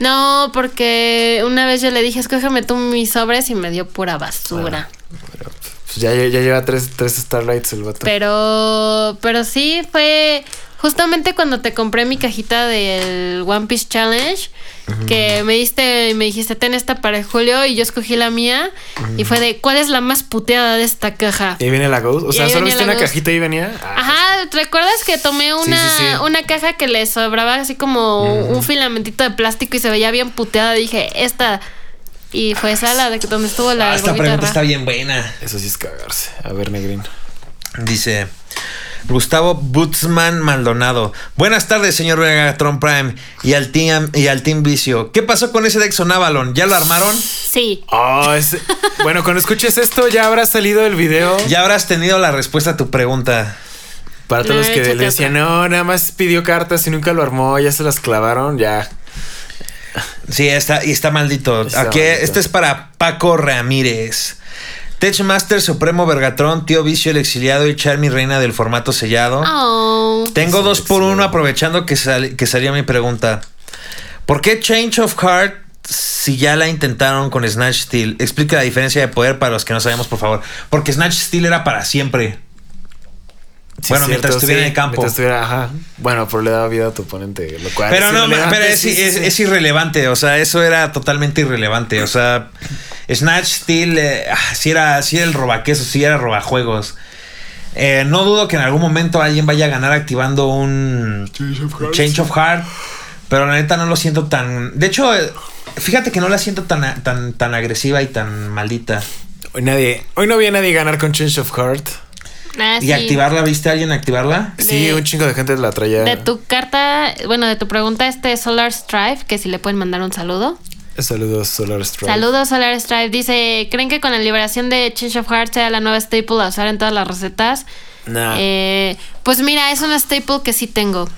No, porque una vez yo le dije, escógeme tú mis sobres y me dio pura basura. Pues ya, ya, ya lleva tres, tres Starlights el vato. Pero, pero sí fue justamente cuando te compré mi cajita del One Piece Challenge, que me diste, me dijiste, ten esta para Julio y yo escogí la mía y fue de, ¿cuál es la más puteada de esta caja? Y ahí viene la Ghost. O sea, solo viste una Ghost. cajita y venía. Ah, Ajá, ¿recuerdas que tomé una, sí, sí. una caja que le sobraba así como un filamentito de plástico y se veía bien puteada? Dije, esta. Y fue esa la de que- donde estuvo la Ah, esta pregunta ra. está bien buena. Eso sí es cagarse. A ver, Negrín. Dice Gustavo Butzman Maldonado. Buenas tardes, señor Megatron Prime y al Team y al Team Vicio. ¿Qué pasó con ese Dexon Avalon? ¿Ya lo armaron? Sí. Oh, ese- bueno, cuando escuches esto ya habrá salido el video. Ya habrás tenido la respuesta a tu pregunta. Para todos No, los que le decían, no, nada más pidió cartas y nunca lo armó, ya se las clavaron, ya. Sí, está, y está maldito. Está Aquí, maldito. este es para Paco Ramírez. Techmaster Supremo Vergatron, Tío Vicio el Exiliado y Charmy Reina del formato sellado. Oh. Tengo dos por uno aprovechando que, sal- que salía mi pregunta. ¿Por qué Change of Heart si ya la intentaron con Snatch Steel? Explica la diferencia de poder para los que no sabemos, por favor. Porque Snatch Steel era para siempre. Sí, Bueno, mientras estuviera en el campo. mientras estuviera- ajá. Bueno, pero le daba vida a tu oponente, lo cual. Pero es no, pero es, sí, sí, es- sí. es irrelevante. O sea, eso era totalmente irrelevante. O sea, Snatch Steel eh, ah, sí era, sí era el robaqueso, sí era robajuegos. Eh, no dudo que en algún momento alguien vaya a ganar activando un Change of Heart. Pero la neta no lo siento tan. De hecho, eh, fíjate que no la siento tan, tan, tan agresiva y tan maldita. Hoy nadie, hoy no vi a nadie ganar con Change of Heart. Ah, ¿Y sí. activarla? ¿Viste a alguien activarla? Sí, De- un chingo de gente la traía. De tu carta, bueno, de tu pregunta, este Solar Strife, que si le pueden mandar un saludo. Saludos, Solar Strike. Saludos, Solar Strife. Dice: ¿Creen que con la liberación de Change of Heart sea la nueva staple a usar en todas las recetas? Nah. Eh, pues mira, es una staple que sí tengo.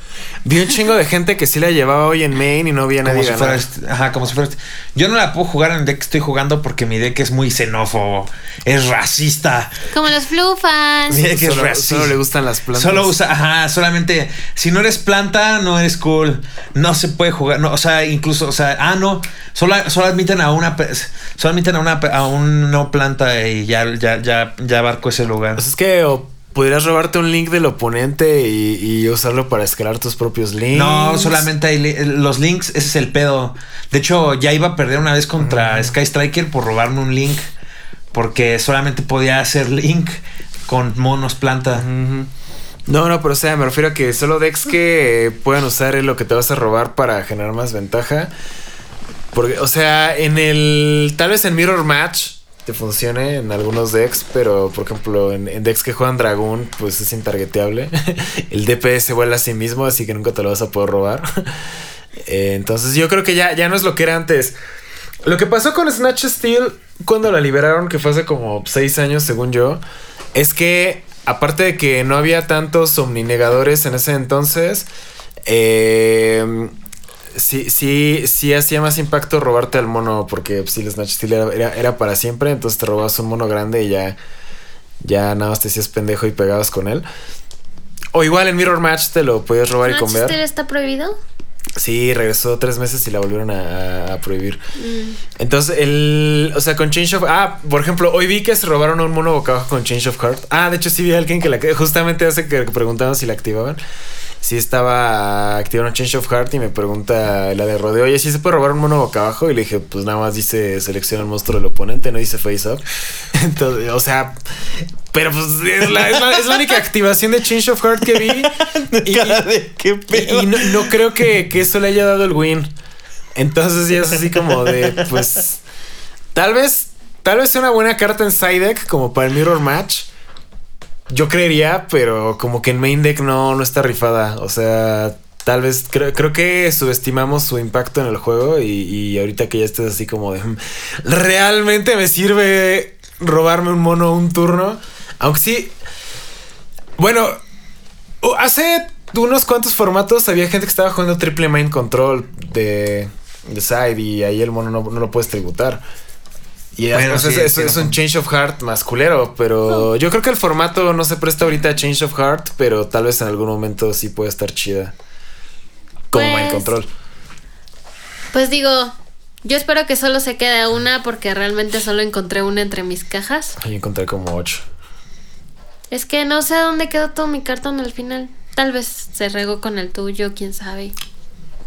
Vi un chingo de gente que sí la llevaba hoy en main y no vi a Como nadie si fuera este- ajá, como si fuera este. Yo no la puedo jugar en el deck que estoy jugando porque mi deck es muy xenófobo, es racista. Como los Flu fans. Mira que es racista. solo le gustan las plantas. Solo usa, ajá, solamente si no eres planta, no eres cool. No se puede jugar, no, o sea, incluso, o sea, ah, no, solo, solo admiten a una, pe- solo admiten a una, pe- a un no planta y ya, ya, ya, ya abarcó ese lugar. Pues es que o podrías robarte un link del oponente y, y usarlo para escalar tus propios links. No, solamente hay li- los links, ese es el pedo. De hecho, ya iba a perder una vez contra Sky Striker por robarme un link. porque solamente podía hacer Link con monos planta. No, no, pero o sea, me refiero a que solo decks que puedan usar lo que te vas a robar para generar más ventaja. Porque, o sea, en el. Tal vez en Mirror Match te funcione en algunos decks, pero por ejemplo, en, en decks que juegan Dragoon, pues es intargeteable. el DPS vuela a sí mismo, así que nunca te lo vas a poder robar. Eh, entonces, yo creo que ya, ya no es lo que era antes. Lo que pasó con Snatch Steel cuando la liberaron, que fue hace como 6 años, según yo, es que aparte de que no había tantos omninegadores en ese entonces, eh, sí, sí, sí hacía más impacto robarte al mono, porque si el Snatch Steel era, era, era para siempre, entonces te robabas un mono grande y ya, ya nada más te hacías pendejo y pegabas con él. O igual en Mirror Match te lo podías robar y ¿Manchester comer. está prohibido? Sí, regresó tres meses y la volvieron a, a prohibir. Entonces, el. O sea, con Change of. Ah, por ejemplo, hoy vi que se robaron un mono boca abajo con Change of Heart. Ah, de hecho, sí vi a alguien que la. Justamente hace que preguntaban si la activaban. Sí estaba activaron Change of Heart y me pregunta la de rodeo, oye, ¿sí se puede robar un mono boca abajo? Y le dije, pues nada más dice selecciona el monstruo del oponente, no dice face up. Entonces, o sea, pero pues es la, es la- es la única activación de Change of Heart que vi. Y, Cara de qué y- pedo. y no, no creo que, que eso le haya dado el win. Entonces ya es así como de, pues, tal vez, tal vez sea una buena carta en side deck como para el mirror match. Yo creería, pero como que en main deck no, no está rifada. O sea, tal vez creo, creo que subestimamos su impacto en el juego y, y ahorita que ya estés así como de, "Mm, realmente me sirve robarme un mono un turno. Aunque sí, bueno, Hace unos cuantos formatos había gente que estaba jugando triple main control de, de side y ahí el mono no, no lo puedes tributar. Y es- Bueno, sí, es, es- tiene es un change of heart masculero, pero yo creo que el formato no se presta ahorita a change of heart, pero tal vez en algún momento sí puede estar chida. Como Pues- control. Pues digo, yo espero que solo se quede una porque realmente solo encontré una entre mis cajas. Ahí encontré como 8. Es que no sé dónde quedó todo mi cartón al final. Tal vez se regó con el tuyo, quién sabe.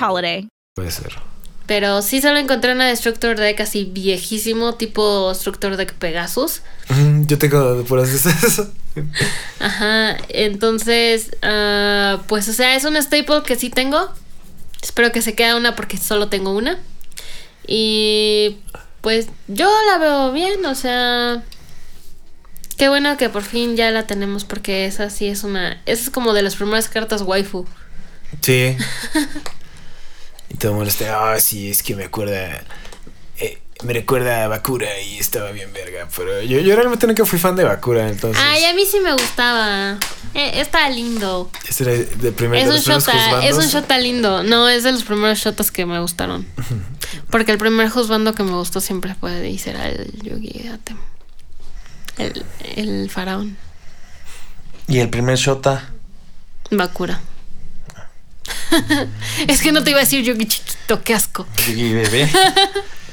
holiday. Puede ser. Pero sí solo encontré una Destructor Deck así viejísimo, tipo Destructor Deck Pegasus. Mm, Yo tengo por eso. Ajá, entonces, ah, pues o sea, es un staple que sí tengo. Espero que se quede una porque solo tengo una. Y pues yo la veo bien, o sea... Qué bueno que por fin ya la tenemos porque esa sí es una... Esa es como de las primeras cartas waifu. Sí. y todo el mundo está, ah, sí, es que me acuerda. eh, me recuerda a Bakura y estaba bien verga. Pero yo, yo realmente nunca fui fan de Bakura, entonces. Ay, a mí sí me gustaba. Eh, está lindo. Ese era de primer Es de un shota, es un shota lindo. No, es de los primeros shotas que me gustaron. Porque el primer juzgando que me gustó siempre fue y será el Yugi Atem. El, el faraón. Y el primer Shota. Bakura. es que no te iba a decir Yugi chiquito, qué asco. Yugi bebé.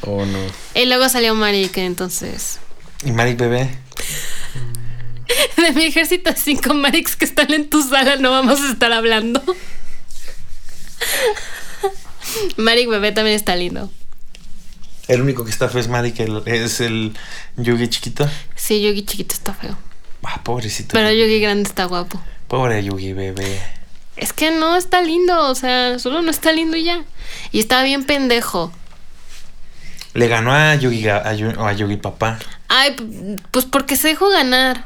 Oh, no. Y luego salió Marik, entonces. Y Marik bebé. De mi ejército de cinco Mariks que están en tu sala no vamos a estar hablando. Marik bebé también está lindo. El único que está feo es Marik, el- es el Yugi chiquito. Sí, Yugi chiquito está feo. Ah, pobrecito. Pero Yugi grande está guapo. Pobre Yugi bebé. Es que no está lindo, o sea, solo no está lindo y ya. Y está bien pendejo. le ganó a Yugi, a, Yu- a Yugi Papá. Ay, pues porque se dejó ganar.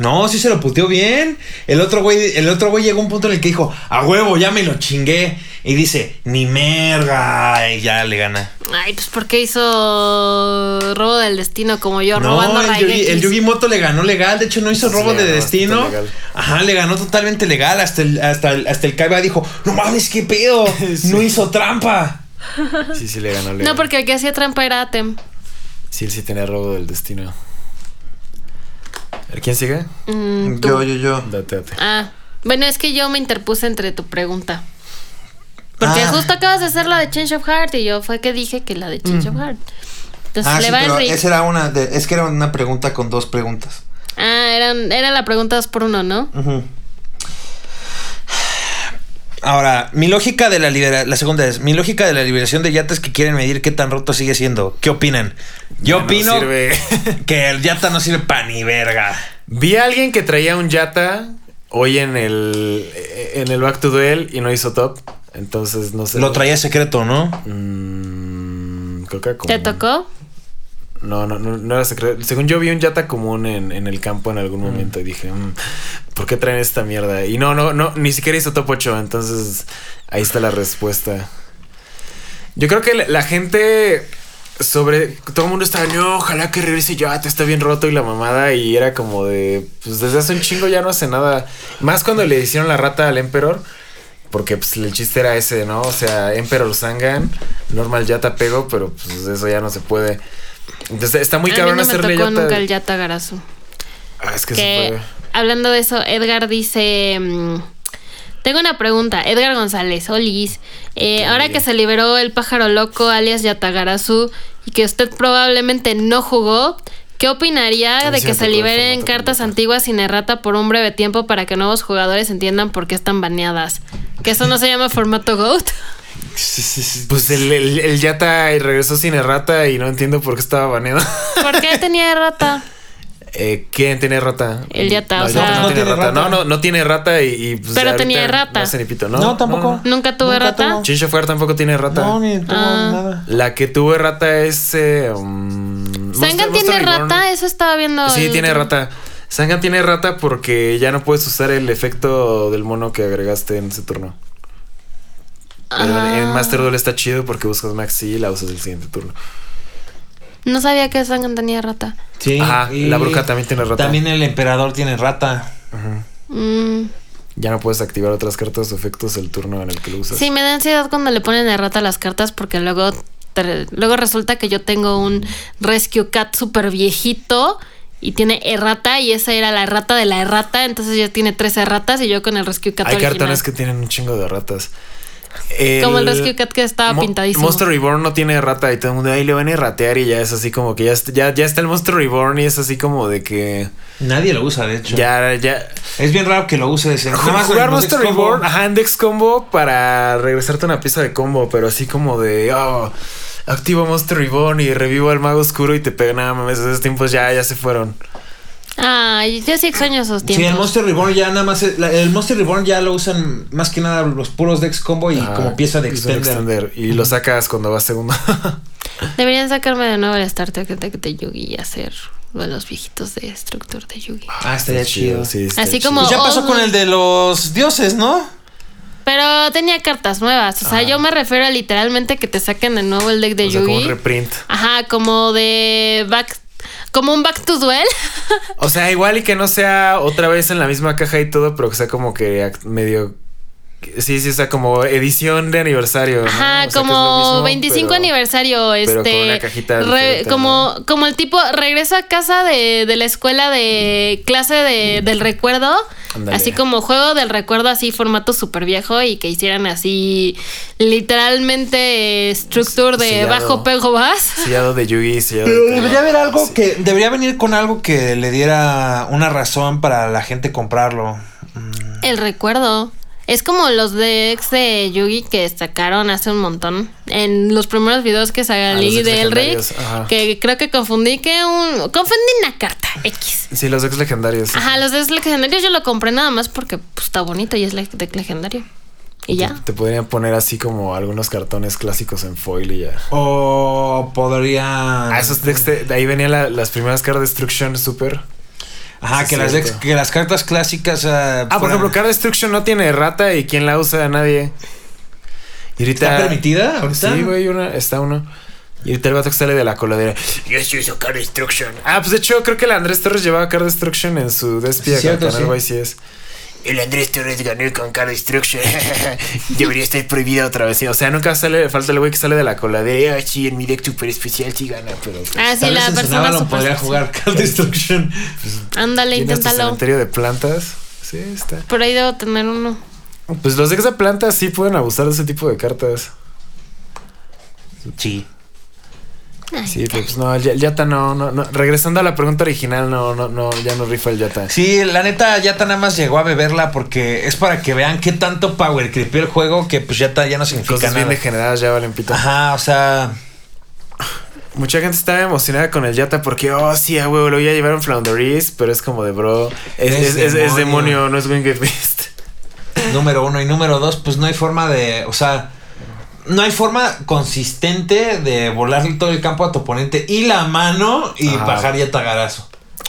No, sí se lo puteó bien. El otro güey, el otro güey llegó a un punto en el que dijo, a huevo, ya me lo chingué. Y dice, ni merga. Y ya le gana. Ay, pues porque hizo robo del destino como yo No, robando el Yugi, el Yugi Moto le ganó legal. De hecho, no hizo Sí, robo de destino. legal. Ajá, le ganó totalmente legal. Hasta el, hasta el, hasta el Kaiba dijo, no mames, qué pedo. Sí. No hizo trampa. Sí, sí le ganó. le No, porque el que hacía trampa era Atem. Sí, él sí tenía robo del destino. ¿Quién sigue? Mm. Yo, yo, yo. Date, date. Ah, bueno, es que yo me interpuse entre tu pregunta. Porque Ah. justo acabas de hacer la de Change of Heart y yo fue que dije que la de Change of Heart. Entonces Ah, le sí, va pero Enrique. esa era una de- es que era una pregunta con dos preguntas. Ah, eran, era la pregunta dos por uno, ¿no? Ahora, mi lógica de la liberación, la segunda es, mi lógica de la liberación de yatas que quieren medir qué tan roto sigue siendo. ¿Qué opinan? Yo Ya no opino sirve. que el yata no sirve para ni verga. Vi a alguien que traía un Yata hoy en el en el Back to Duel y no hizo top. Entonces no sé. Lo traía secreto, ¿no? Mm, creo que como- ¿Te tocó? No, no, no, no era secreto. Según yo vi un Yata común en, en el campo en algún momento y dije, mm, ¿por qué traen esta mierda? Y no, no, no, ni siquiera hizo top 8. Entonces ahí está la respuesta. Yo creo que la, la gente sobre todo el mundo estaba, no, ojalá que regrese Yata, está bien roto y la mamada. Y era como de, pues desde hace un chingo ya no hace nada. Más cuando le hicieron la rata al Emperor. Porque pues el chiste era ese, ¿no? O sea, Emperor Sangan, normal Yata pego, pero pues eso ya no se puede. Entonces está muy cabrón mí no me hacerle tocó Yata. nunca el Yata. Ah, es que, Que se fue. hablando de eso, Edgar dice. mm, tengo una pregunta, Edgar González, Olis. Eh, ahora que se liberó el pájaro loco, alias Yatagarazu, y que usted probablemente no jugó, ¿qué opinaría de que se liberen cartas antiguas sin errata por un breve tiempo para que nuevos jugadores entiendan por qué están baneadas? ¿Que eso no se llama formato GOAT? Pues el, el, el Yata regresó sin errata y no entiendo por qué estaba baneado. ¿Por qué tenía errata? Eh, ¿Quién tiene rata? El Yata, no, o no, sea- no, No tiene rata. rata. No, no, no tiene rata y, y, pues Pero tenía rata. No hace ni pito, ¿no? No, tampoco. ¿Nunca tuve Nunca rata? tuvo. Chin Shofar tampoco tiene rata. No, ni tuvo Ah. nada. La que tuvo rata es. Eh, um, ¿Sangan tiene rata? Eso estaba viendo. Sí, el- tiene rata. Sangan tiene rata porque ya no puedes usar el efecto del mono que agregaste en ese turno. Pero en- Ah. en Master Duel está chido porque buscas Maxi y la usas el siguiente turno. No sabía que Sangan tenía rata. Sí. Ajá, y la bruja también tiene rata. También el emperador tiene rata. Mm. Ya no puedes activar otras cartas o efectos el turno en el que lo usas. Sí, me da ansiedad cuando le ponen errata a las cartas porque luego, luego resulta que yo tengo un Rescue Cat súper viejito y tiene errata y esa era la errata de la errata, entonces ya tiene tres erratas y yo con el Rescue Cat Hay original. cartones que tienen un chingo de ratas. Como el Rescue Cat que estaba Mo- pintadísimo. Monster Reborn no tiene rata y todo el mundo ahí le van a ratear y ya es así como que ya, est- ya, ya está el Monster Reborn y es así como de que Nadie lo usa, de hecho. ya, ya. Es bien raro que lo uses. en- Jugar en Monster. Reborn, ajá, en Dex Combo para regresarte una pieza de combo, pero así como de, oh, activo Monster Reborn y revivo al Mago Oscuro y te pega nada mames, esos tiempos ya, ya se fueron. Ay, yo sí extraño esos tiempos. Sí, el Monster Reborn ya nada más. es- la- El Monster Reborn ya lo usan más que nada los puros Dex Combo y como pieza de son extender. Y lo sacas cuando vas segundo. Deberían sacarme de nuevo el Star Trek de, Yugi y hacer de los viejitos de Structure de Yugi. Ah, estaría chido. sí, Así chido. como- Pues ya pasó Oh, con el de los dioses, ¿no? Pero tenía cartas nuevas. O sea, yo me refiero a literalmente que te saquen de nuevo el deck de O sea, como un reprint. Ajá, como de back. Como un back to duel. O sea, igual y que no sea otra vez en la misma caja y todo, pero que sea como que medio. Sí, sí, o sea, como edición de aniversario. ¿no? Ajá, O sea, como mismo, 25 pero- aniversario, pero este. con una cajita re- diferente, como, como el tipo, regreso a casa de, de la escuela de clase de, del recuerdo. Así como juego del recuerdo, así formato súper viejo y que hicieran así literalmente structure de bajo pego vas. Sellado de Yugi, sellado Pero de. debería haber algo que. Debería venir con algo que le diera una razón para la gente comprarlo. El recuerdo. Es como los decks de Yugi que sacaron hace un montón. En los primeros videos que Ah, salí decks de Elric. Que creo que confundí que un. Confundí una carta X. Sí, los ex legendarios. Ajá, los decks legendarios yo lo compré nada más porque pues, está bonito y es le- deck legendario. ¿Y ya? Te, te podrían poner así como algunos cartones clásicos en foil y ya. O podría. Ah, esos decks de, de ahí venían la- las primeras Card Destruction Super. Ajá, Sí, que, las que las cartas clásicas. ah, Ah, por ejemplo, Card Destruction no tiene rata y quién la usa nadie. Y ahorita. ¿Está permitida ahorita? Sí, güey, una, está uno. Y ahorita el vato que sale de la coladera. Yo sí uso Card Destruction. Ah, pues de hecho, creo que el Andrés Torres llevaba Card Destruction en su despida Sí, cierto, sí. YCS. El Andrés Torres ganó con Card Destruction. Debería estar prohibida otra vez. O sea, nunca sale, falta el güey que sale de la coladera. Ah, sí, en mi deck super especial sí gana, pero. pues, Ah, sí, Tal la persona Cenábalo super podría jugar Card Destruction. Ándale, ¿Tienes tu inténtalo. cementerio de plantas? Sí, está. Por ahí debo tener uno. Pues los decks de plantas sí pueden abusar de ese tipo de cartas. Sí. Sí, pero pues no, el Ya- el Yata no, no, no. Regresando a la pregunta original, no, no, no, ya no rifa el Yata. Sí, la neta, Yata nada más llegó a beberla porque es para que vean qué tanto power creepió el juego que pues Yata ya no significa Cosas bien nada. degeneradas ya valen pito. Ajá, o sea, Mucha gente estaba emocionada con el Yata porque, oh, sí, a huevo, lo voy a llevar un Flounderies, pero es como de bro. Es, Es es, es- es demonio. demonio, no es Winged Beast. número uno y número dos, pues no hay forma de, o sea, no hay forma consistente de volarle todo el campo a tu oponente y la mano y Ajá. bajar ya tagarazo.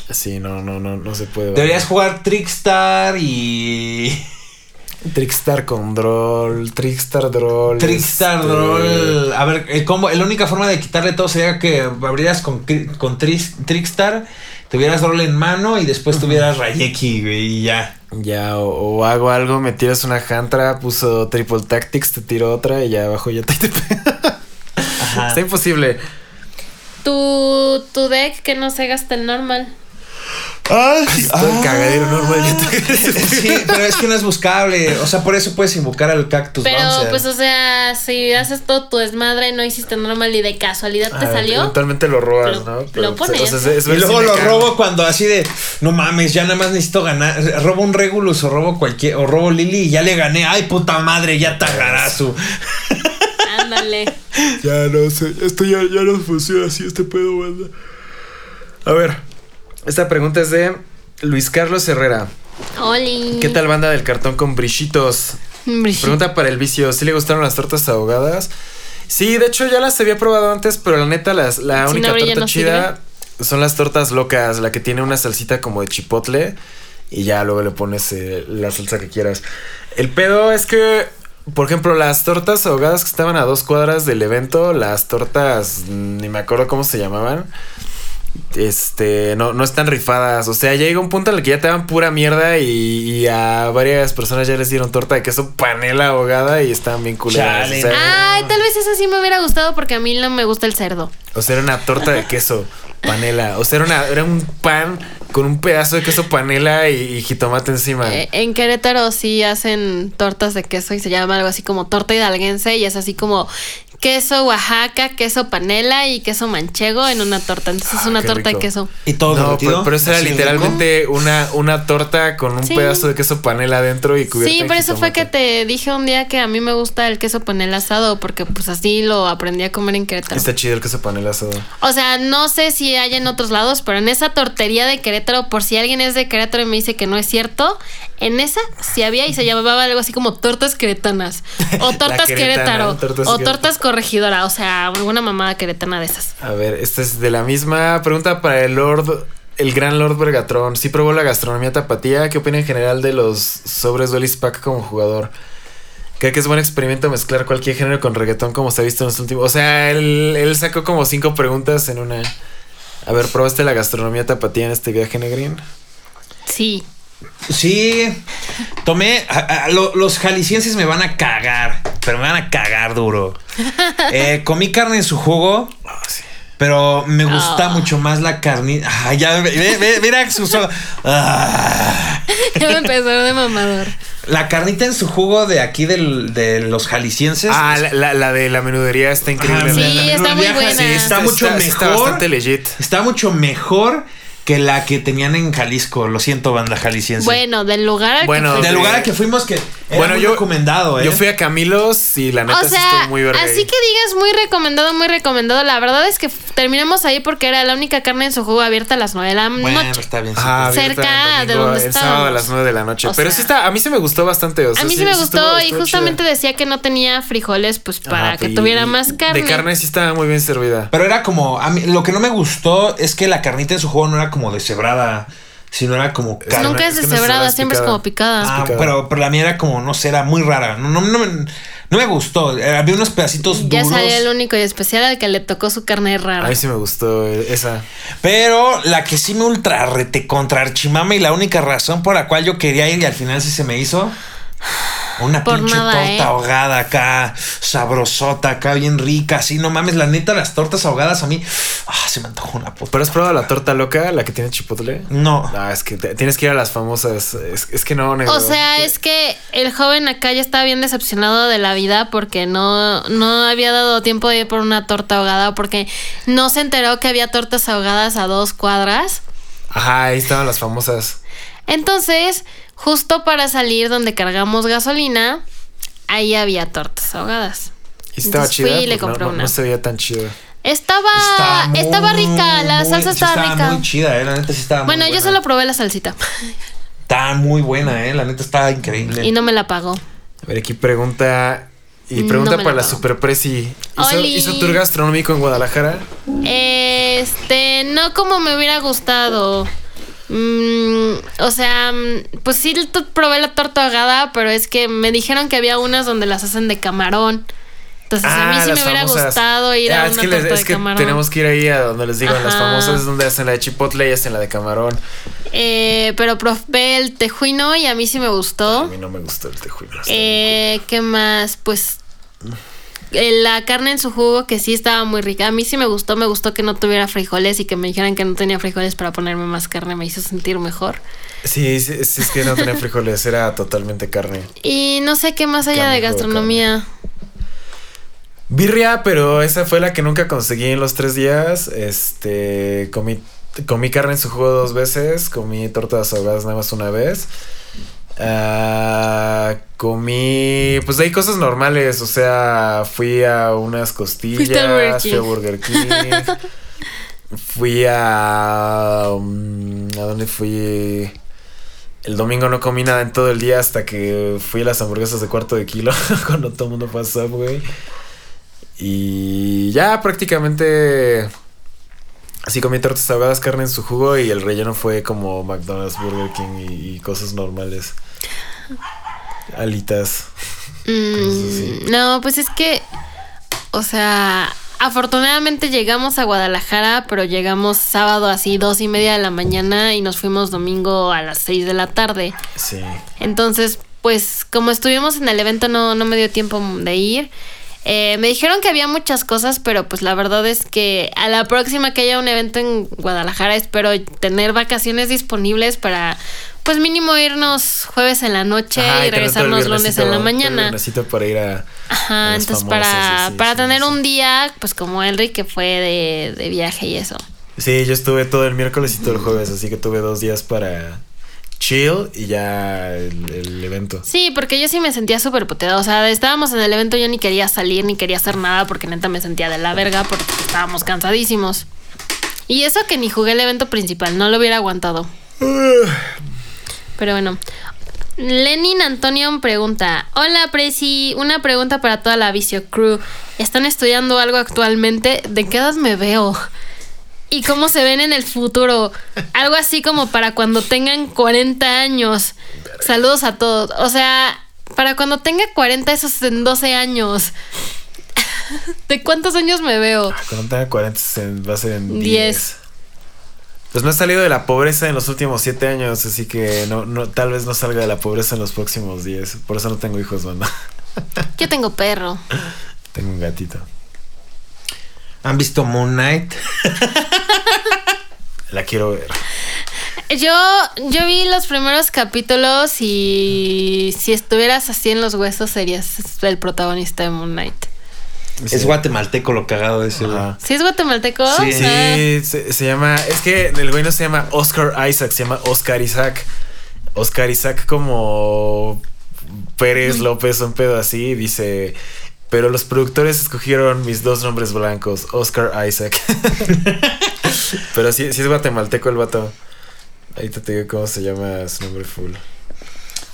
Sí, no, no, no, no se puede. Deberías jugar Trickstar y Trickstar con Droll, Trickstar Droll. Trickstar este, Roll. A ver, el combo, la única forma de quitarle todo sería que abrieras con, con Trickstar, tuvieras Roll en mano y después tuvieras Rayeki, güey, y ya. Ya, o, o hago algo, me tiras una Hantra, puso Triple Tactics, te tiro otra y ya abajo ya te. te. Está imposible. Tu, tu deck que no se gasta el normal. Todo el cagadero normal. Sí, pero es que no es buscable. O sea, por eso puedes invocar al Cactus Pero, Bouncer. pues, o sea, si haces todo tu desmadre, no hiciste normal y de casualidad te Ah, salió. Eventualmente lo robas, Lo- ¿no? lo pones. es- es y luego si lo cago. robo cuando así de no mames, ya nada más necesito ganar. Robo un Regulus o robo cualquier, o robo Lily y ya le gané. Ay, puta madre, ya tagarazo. Ándale. Ya no sé, esto ya, ya no funciona así, este pedo, banda. A ver, esta pregunta es de Luis Carlos Herrera. Oli. ¿Qué tal banda del cartón con brillitos? Brigitte. Pregunta para el vicio, ¿sí le gustaron las tortas ahogadas? Sí, de hecho ya las había probado antes, pero la neta las, la única torta no chida son las tortas locas, la que tiene una salsita como de chipotle y ya luego le pones eh, la salsa que quieras. El pedo es que, por ejemplo, las tortas ahogadas que estaban a dos cuadras del evento, las tortas, ni me acuerdo cómo se llamaban. Este, no, no están rifadas. O sea, ya llega un punto en el que ya te dan pura mierda y, y a varias personas ya les dieron torta de queso panela ahogada y estaban bien culeras. Chale. O sea, Ay, tal vez esa sí me hubiera gustado porque a mí no me gusta el cerdo. o sea, era una torta de queso panela. O sea, era, una- era un pan con un pedazo de queso panela y, y jitomate encima. Eh, en Querétaro sí hacen tortas de queso y se llama algo así como torta hidalguense y es así como queso Oaxaca, queso panela y queso manchego en una torta. Entonces es Ah, una torta rico. de queso. Y todo no, pero, pero eso era literalmente una, una torta con un Sí. pedazo de queso panela adentro y cubierta Sí, por eso fue que te dije un día que a mí me gusta el queso panela asado porque pues así lo aprendí a comer en Querétaro. Está chido el queso panela asado. O sea, no sé si hay en otros lados, pero en esa tortería de Querétaro, por si alguien es de Querétaro y me dice que no es cierto, en esa sí había y se llamaba algo así como tortas queretanas. O tortas Querétaro. tortas o tortas corregidora. O sea, alguna mamada queretana de esas. A ver, esta es de la misma pregunta para el Lord, el gran Lord Bergatron. Sí probó la gastronomía tapatía. ¿Qué opina en general de los sobres Duelis Pack como jugador? Creo que es buen experimento mezclar cualquier género con reggaetón como se ha visto en los últimos. O sea, él, él sacó como cinco preguntas en una. A ver, ¿probaste la gastronomía tapatía en este viaje, Negrín? Sí. Sí, tomé. a- a- lo- los jaliscienses me van a cagar, pero me van a cagar duro. Eh, comí carne en su jugo, Ah, sí. pero me gusta Ah. mucho más la carne. Ah, ya, ve- mira sus ojos. Ah. Ya me empezó de mamador. La carnita en su jugo de aquí del- de los jaliscienses. Ah, la, la- la de la menudería está increíble. Ajá, Sí, la- la- está muy buena. sí, está, Está- mucho está- mejor. está bastante legit. Está mucho mejor que la que tenían en Jalisco. Lo siento, banda jalisciense. Bueno, del lugar al Bueno, que Del lugar al que fuimos que Era Bueno, muy yo- recomendado, ¿eh? Yo fui a Camilos y la neta O sí sea, estuvo muy verga. así que digas muy recomendado, muy recomendado. La verdad es que terminamos ahí porque era la única carne en su jugo abierta a las 9 de la Bueno, noche. está bien. cerca de donde El sábado a las 9 de la noche. O Pero sea, sí está, a mí sí me gustó bastante. o sea, A mí sí, sí me gustó estuvo- y estuvo justamente chida. decía que no tenía frijoles, pues para que y- tuviera y más carne. De carne sí estaba muy bien servida. Pero era como. A mí, lo que no me gustó es que la carnita en su jugo no era como deshebrada, sino era como carne. Nunca es no deshebrada, siempre es como picada. Ah, picada. pero, pero la mía era como, no sé, era muy rara. No, no, no, me- no me gustó. Eh, Había unos pedacitos ya duros. salió el único y especial al que le tocó su carne rara. A mí sí me gustó eh, esa. Pero la que sí me ultra rete contra Archimama y la única razón por la cual yo quería ir y al final sí se me hizo. Una Por pinche nada, torta ¿eh? ahogada acá, sabrosota, acá bien rica, así, no mames, la neta, las tortas ahogadas a mí, ah, se me antojó una puta. ¿Pero has probado la torta loca, la que tiene chipotle? No. Ah, es que te- tienes que ir a las famosas. Es, es que no, negro. O sea, es que el joven acá ya estaba bien decepcionado de la vida porque no, no había dado tiempo de ir por una torta ahogada porque no se enteró que había tortas ahogadas a dos cuadras. Ajá, ahí estaban las famosas. Entonces, justo para salir donde cargamos gasolina, ahí había tortas ahogadas. Y estaba Entonces chida. fui y le porque no- compré no, una. no se veía tan chido. Estaba, muy, estaba rica, la muy- salsa sí estaba rica. muy chida, eh, la neta sí estaba bueno, muy yo solo probé la salsita Está muy buena, eh, la neta está increíble. y no me la pagó. A ver, aquí pregunta. Y pregunta para la la. Super Prezi. ¿Hizo. ¿Hizo tour gastronómico en Guadalajara? Este, no como me hubiera gustado. Mm, o sea, mm, pues sí probé la torta ahogada, pero es que me dijeron que había unas donde las hacen de camarón. Entonces a mí Ah, sí me hubiera famosas. gustado ir Ah, a es una que, les- torta es de que camarón. tenemos que ir ahí a donde les digo, en las famosas es donde hacen la de chipotle y hacen la de camarón. Eh, pero probé el tejuino y a mí sí me A gustó. mí no me gustó el tejuino. Eh, ¿Qué más? Pues la carne en su jugo que sí estaba muy rica. A mí sí me gustó, me gustó que no tuviera frijoles y que me dijeran que no tenía frijoles para ponerme más carne, me hizo sentir mejor. Sí, sí, sí, es que no tenía frijoles, era totalmente carne. Y no sé qué más allá Carne, de gastronomía. Birria, pero esa fue la que nunca conseguí en los tres días. Este, comí, comí carne en su jugo dos veces, comí tortas ahogadas nada más una vez. Ah, comí, pues hay cosas normales, o sea, fui a unas costillas, fui a Burger King, fui a... um, ¿A dónde fui? El domingo no comí nada en todo el día hasta que fui a las hamburguesas de cuarto de kilo cuando todo el mundo a Subway. Y ya prácticamente así comí tortas ahogadas, carne en su jugo y el relleno fue como McDonald's, Burger King y, y cosas normales. Alitas. Mm, no, pues es que, o sea, afortunadamente llegamos a Guadalajara, pero llegamos sábado así dos y media de la mañana y nos fuimos domingo a las seis de la tarde. Sí. Entonces, pues como estuvimos en el evento no, no me dio tiempo de ir. Eh, me dijeron que había muchas cosas, pero pues la verdad es que a la próxima que haya un evento en Guadalajara espero tener vacaciones disponibles para pues mínimo irnos jueves en la noche Ajá, y regresarnos lunes en la mañana. viernesito para ir a. a Ajá, entonces para, sí, sí, para sí, tener un día pues como Henry que fue de, de viaje y eso. Sí, yo estuve todo el miércoles y todo el jueves, así que tuve dos días para chill y ya el, evento. Sí, porque yo sí me sentía súper puteada. O sea, estábamos en el evento, yo ni quería salir, ni quería hacer nada, porque neta me sentía de la verga, porque estábamos cansadísimos. Y eso que ni jugué el evento principal, no lo hubiera aguantado. Pero bueno. Lenin Antonio pregunta: Hola Prezi, una pregunta para toda la Vicio Crew. ¿Están estudiando algo actualmente? ¿De qué edad me veo? ¿Y cómo se ven en el futuro? Algo así como para cuando tengan 40 años. Saludos a todos. O sea, para cuando tenga 40, eso es en 12 años. ¿De cuántos años me veo? Cuando tenga 40 se- va a ser en 10. Diez. Pues no he salido de la pobreza en los últimos 7 años, así que no, no, tal vez no salga de la pobreza en los próximos 10. Por eso no tengo hijos, banda. Yo tengo perro. tengo un gatito. ¿Han visto Moon Knight? La quiero ver. Yo, yo vi los primeros capítulos y si estuvieras así en los huesos serías el protagonista de Moon Knight. Es guatemalteco lo cagado de ese. Ajá. ¿Sí es guatemalteco? Sí. Ah. Sí, se, se llama. Es que el güey no se llama Oscar Isaac, se llama Oscar Isaac. Oscar Isaac como Pérez López, un pedo así, dice. Pero los productores escogieron mis dos nombres blancos, Oscar Isaac. Pero sí, sí es guatemalteco el vato. Ahí te digo cómo se llama su nombre full.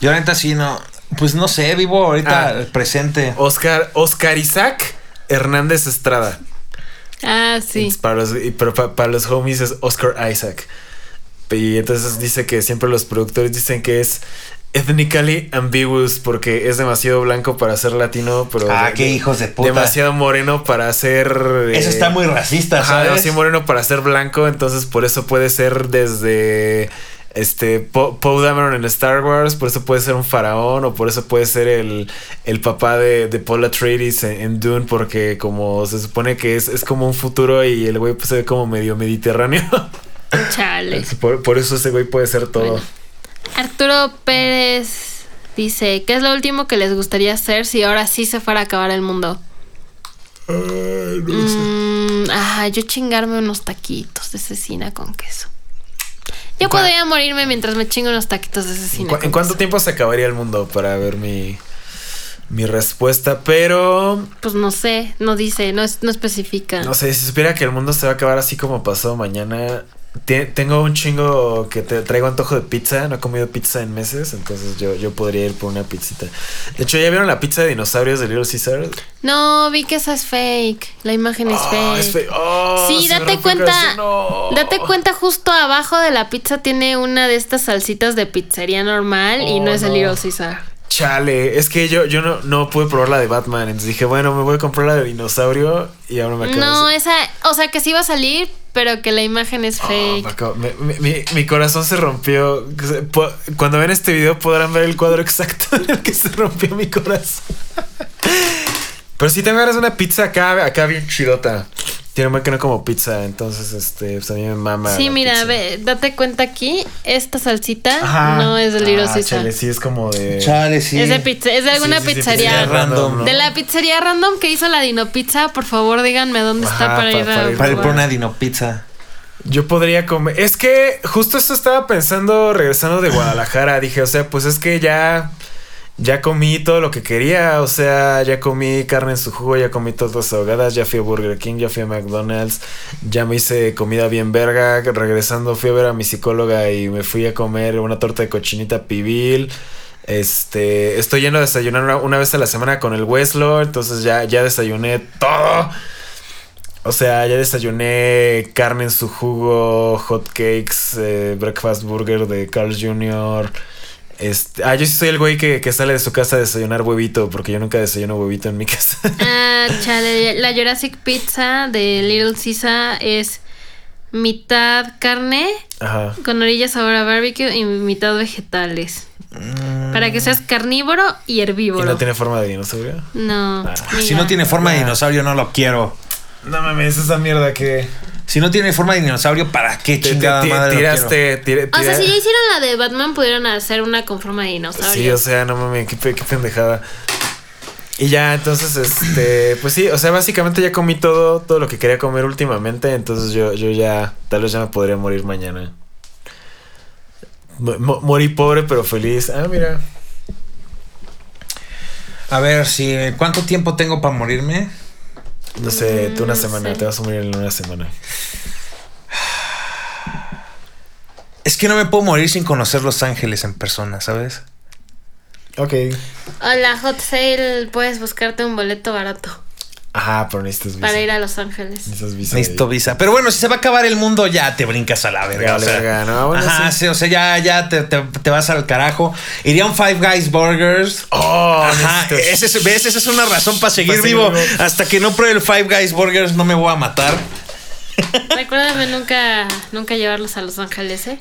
Yo ahorita sí no. Pues no sé, vivo ahorita Ah. el presente. Oscar, Oscar Isaac Hernández Estrada. Ah, sí. Es Para los, y- pero pa- para los homies es Oscar Isaac. Y entonces dice que siempre los productores dicen que es ethnically ambiguous porque es demasiado blanco para ser latino, pero Ah, de- qué hijos de puta. demasiado moreno para ser Eso eh, está muy racista, ajá, ¿sabes? demasiado moreno para ser blanco, entonces por eso puede ser desde este Po- Poe Dameron en Star Wars, por eso puede ser un faraón o por eso puede ser el, el papá de, de Paul Atreides en, en Dune porque como se supone que es, es como un futuro y el güey pues, se ve como medio mediterráneo. Chale. por, por eso ese güey puede ser todo. Bueno. Arturo Pérez dice, ¿qué es lo último que les gustaría hacer si ahora sí se fuera a acabar el mundo? Mm, ah, yo chingarme unos taquitos de cecina con queso. Yo podría morirme mientras me chingo unos taquitos de ¿En, cecina. cu- en cuánto queso. tiempo se acabaría el mundo para ver mi, mi respuesta? Pero Pues no sé, no dice, no, es- no especifica. No sé, si supiera que el mundo se va a acabar así como pasó mañana. Te- tengo un chingo que te traigo antojo de pizza. No he comido pizza en meses. Entonces yo, yo podría ir por una pizzita. De hecho, ¿ya vieron la pizza de dinosaurios de Little Caesar? No, vi que esa es fake. La imagen es Oh, fake. es fe- oh, Sí, date cuenta. No. Date cuenta, justo abajo de la pizza tiene una de estas salsitas de pizzería normal y Oh, no es el no. Little Caesar. Chale, es que yo, yo no, no pude probar la de Batman. Entonces dije, bueno, me voy a comprar la de dinosaurio. Y ahora me acabo No, de- esa, o sea que sí va a salir, pero que la imagen es Oh, fake. me acabo- me- mi, corazón se rompió. Cuando ven este video podrán ver el cuadro exacto en el que se rompió mi corazón. Pero si te agarras una pizza acá, acá bien chidota. Tiene muy que no como pizza, entonces este, pues a mí me mama. Sí, la mira, pizza. ve, date cuenta aquí, esta salsita Ajá. no es del Little Ah, chale, sí, es como de. Chale, sí. Es de pizza, es de alguna Sí, sí, sí, pizzería. pizzería random, ¿no? De la pizzería random que hizo la Dino Pizza, por favor díganme dónde está para pa- ir a para ir- Para ir por una dino pizza. Yo podría comer. Es que justo esto estaba pensando regresando de Guadalajara. Dije, o sea, pues es que ya. Ya comí todo lo que quería. O sea, ya comí carne en su jugo, ya comí tortas ahogadas, ya fui a Burger King, ya fui a McDonald's, ya me hice comida bien verga. Regresando fui a ver a mi psicóloga y me fui a comer una torta de cochinita pibil. Este, estoy yendo a desayunar una, una vez a la semana con el Weslo, entonces ya, ya desayuné todo. O sea, ya desayuné carne en su jugo, hot cakes, eh, breakfast burger de Carl Jr. Este, ah, yo sí soy el güey que, que sale de su casa a desayunar huevito, porque yo nunca desayuno huevito en mi casa. Ah, chale, la Jurassic Pizza de Little Caesar es mitad carne Ajá. con orillas sabor a barbecue y mitad vegetales. Para que seas carnívoro y ¿Y herbívoro. no tiene forma de dinosaurio? No. Si mira. no tiene forma de dinosaurio, no lo quiero. No mames, esa mierda que. Si no tiene forma de dinosaurio, ¿para qué chingada madre tiraste. tira- O sea, si ya hicieron la de Batman, pudieron hacer una con forma de dinosaurio. Sí, o sea, no mames, qué, qué pendejada. Y ya, entonces, este, pues sí, o sea, básicamente ya comí todo, todo lo que quería comer últimamente, entonces yo, yo ya, tal vez ya me podría morir mañana. Mo- morí pobre pero feliz. Ah, mira. A ver, si ¿cuánto tiempo tengo para morirme? No sé, tú una Mm, no semana, sé. te vas a morir en una semana. Es que no me puedo morir sin conocer Los Ángeles en persona, ¿sabes? Ok. Hola, Hot Sale, puedes buscarte un boleto barato Ajá, pero necesitas visa. para ir a Los Ángeles. Necesitas visa. Necesito visa. Pero bueno, si se va a acabar el mundo, ya te brincas a la verga. O sea, verga, ¿no? Bueno, ajá, sí. sí, o sea, ya, ya te, te- te vas al carajo. Iría a un Five Guys Burgers. Oh, Ajá, ese es- ¿ves? Esa es una razón para seguir Para seguir vivo. vivo. Hasta que no pruebe el Five Guys Burgers, no me voy a matar. Recuérdame nunca, nunca llevarlos a Los Ángeles, ¿eh?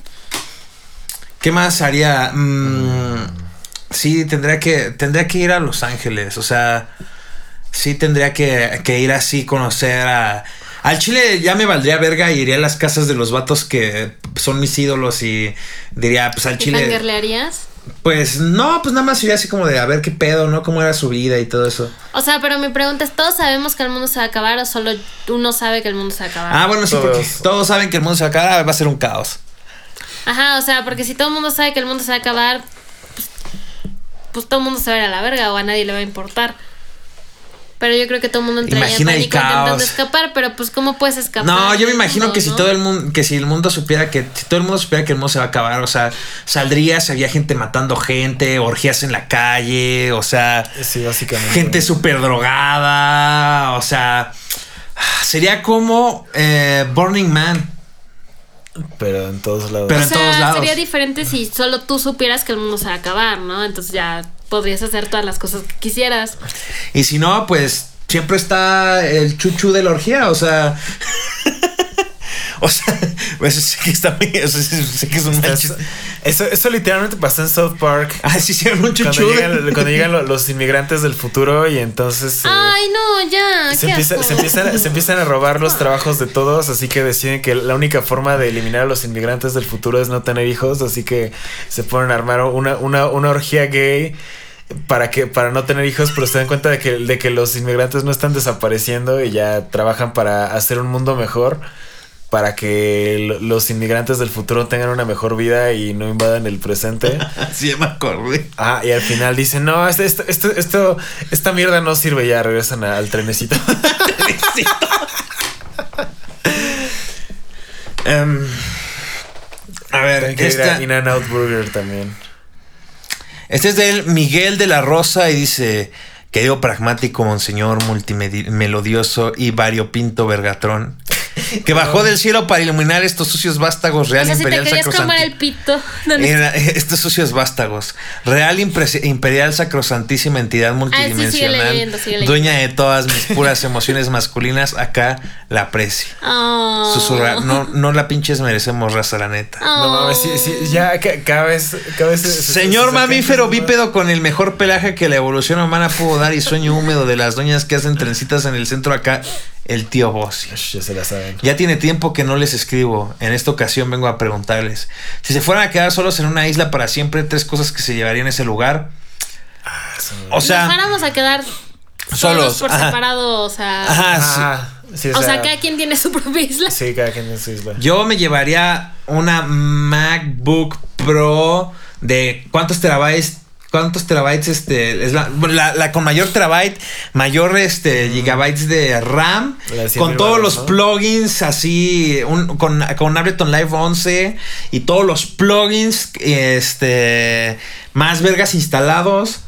¿Qué más haría? Mm, sí, tendría que, tendría que ir a Los Ángeles. O sea, sí tendría que, que ir así, conocer a. Al Chile ya me valdría verga y iría a las casas de los vatos que son mis ídolos y diría, pues al ¿Y Chile. fangirlearías? Pues no, pues nada más iría así como de a ver qué pedo, ¿no? Cómo era su vida y todo eso. O sea, pero mi pregunta es, ¿todos sabemos que el mundo se va a acabar o solo uno sabe que el mundo se va a acabar? Ah, bueno, sí, porque Todos. todos saben que el mundo se va a acabar, va a ser un caos. Ajá, o sea, porque si todo el mundo sabe que el mundo se va a acabar, pues, pues todo el mundo se va a ir a la verga o a nadie le va a importar. Pero yo creo que todo el mundo entraría Imagina en el pánico intentando caos. escapar, pero pues ¿cómo puedes escapar? No, yo me imagino mundo, que si todo el mundo, que si el mundo supiera que, si todo el mundo supiera que el mundo se va a acabar, o sea, saldrías, había gente matando gente, orgías en la calle, o sea, Sí, básicamente. gente súper drogada, o sea, sería como eh, Burning Man. Pero en todos lados. Pero o en sea, todos lados. sería diferente si solo tú supieras que el mundo se va a acabar, ¿no? Entonces ya podrías hacer todas las cosas que quisieras. Y si no, pues siempre está el chuchu de la orgía, o sea. o sea, pues sé que está muy- o sea, sé que es un. Eso, eso literalmente pasó en South Park. Ah, sí, hicieron un Cuando chuchu. llegan, cuando llegan lo- los inmigrantes del futuro y entonces eh, Ay, no, ya. se, empieza- se empiezan, se empiezan a robar los trabajos de todos, así que deciden que la única forma de eliminar a los inmigrantes del futuro es no tener hijos, así que se ponen a armar una, una, una orgía gay para que para no tener hijos, pero se dan cuenta de que, de que los inmigrantes no están desapareciendo y ya trabajan para hacer un mundo mejor. Para que lo- los inmigrantes del futuro tengan una mejor vida y no invadan el presente. Sí, ya me acordé. Ah, y al final dicen, no, esto, esto, esto, esto- esta mierda no sirve ya, regresan al trenecito. Em, a ver, esta- In and Out Burger también. Este es del Miguel de la Rosa y dice: Querido pragmático, monseñor multimelodioso y variopinto vergatrón, que bajó del cielo para iluminar estos sucios vástagos O real sea, si te imperial querías comer sacrosanti- el pito. no, no. Era- estos sucios vástagos. Real impre- imperial sacrosantísima entidad Ah, sigue multidimensional. leyendo, sigue leyendo. dueña de todas mis puras emociones masculinas. Acá la aprecio. Oh. Susurra. No, no la pinches merecemos raza, la neta. No Oh. mames, sí, sí, ya ca- cada vez, cada vez se- se- Señor se- se- mamífero se- bípedo con el mejor pelaje que la evolución humana pudo dar y sueño húmedo de las doñas que hacen trencitas en el centro acá, el tío Bossi. Ya se la saben. Ya tiene tiempo que no les escribo. En esta ocasión vengo a preguntarles. Si se fueran a quedar solos en una isla para siempre, tres cosas que se llevarían a ese lugar. O Nos sea, fuéramos a quedar solos, Solos, por ajá. separado, o sea. ajá, sí. Ajá, sí, o sea, cada quien tiene su propia isla. Sí, cada quien en su isla. yo me llevaría una MacBook Pro de cuántos terabytes. ¿Cuántos terabytes este es la, la- la con mayor terabyte, mayor este gigabytes de RAM, La de 100,000 con todos los ¿no? plugins así, un- con, con Ableton Live 11 y todos los plugins este más vergas instalados.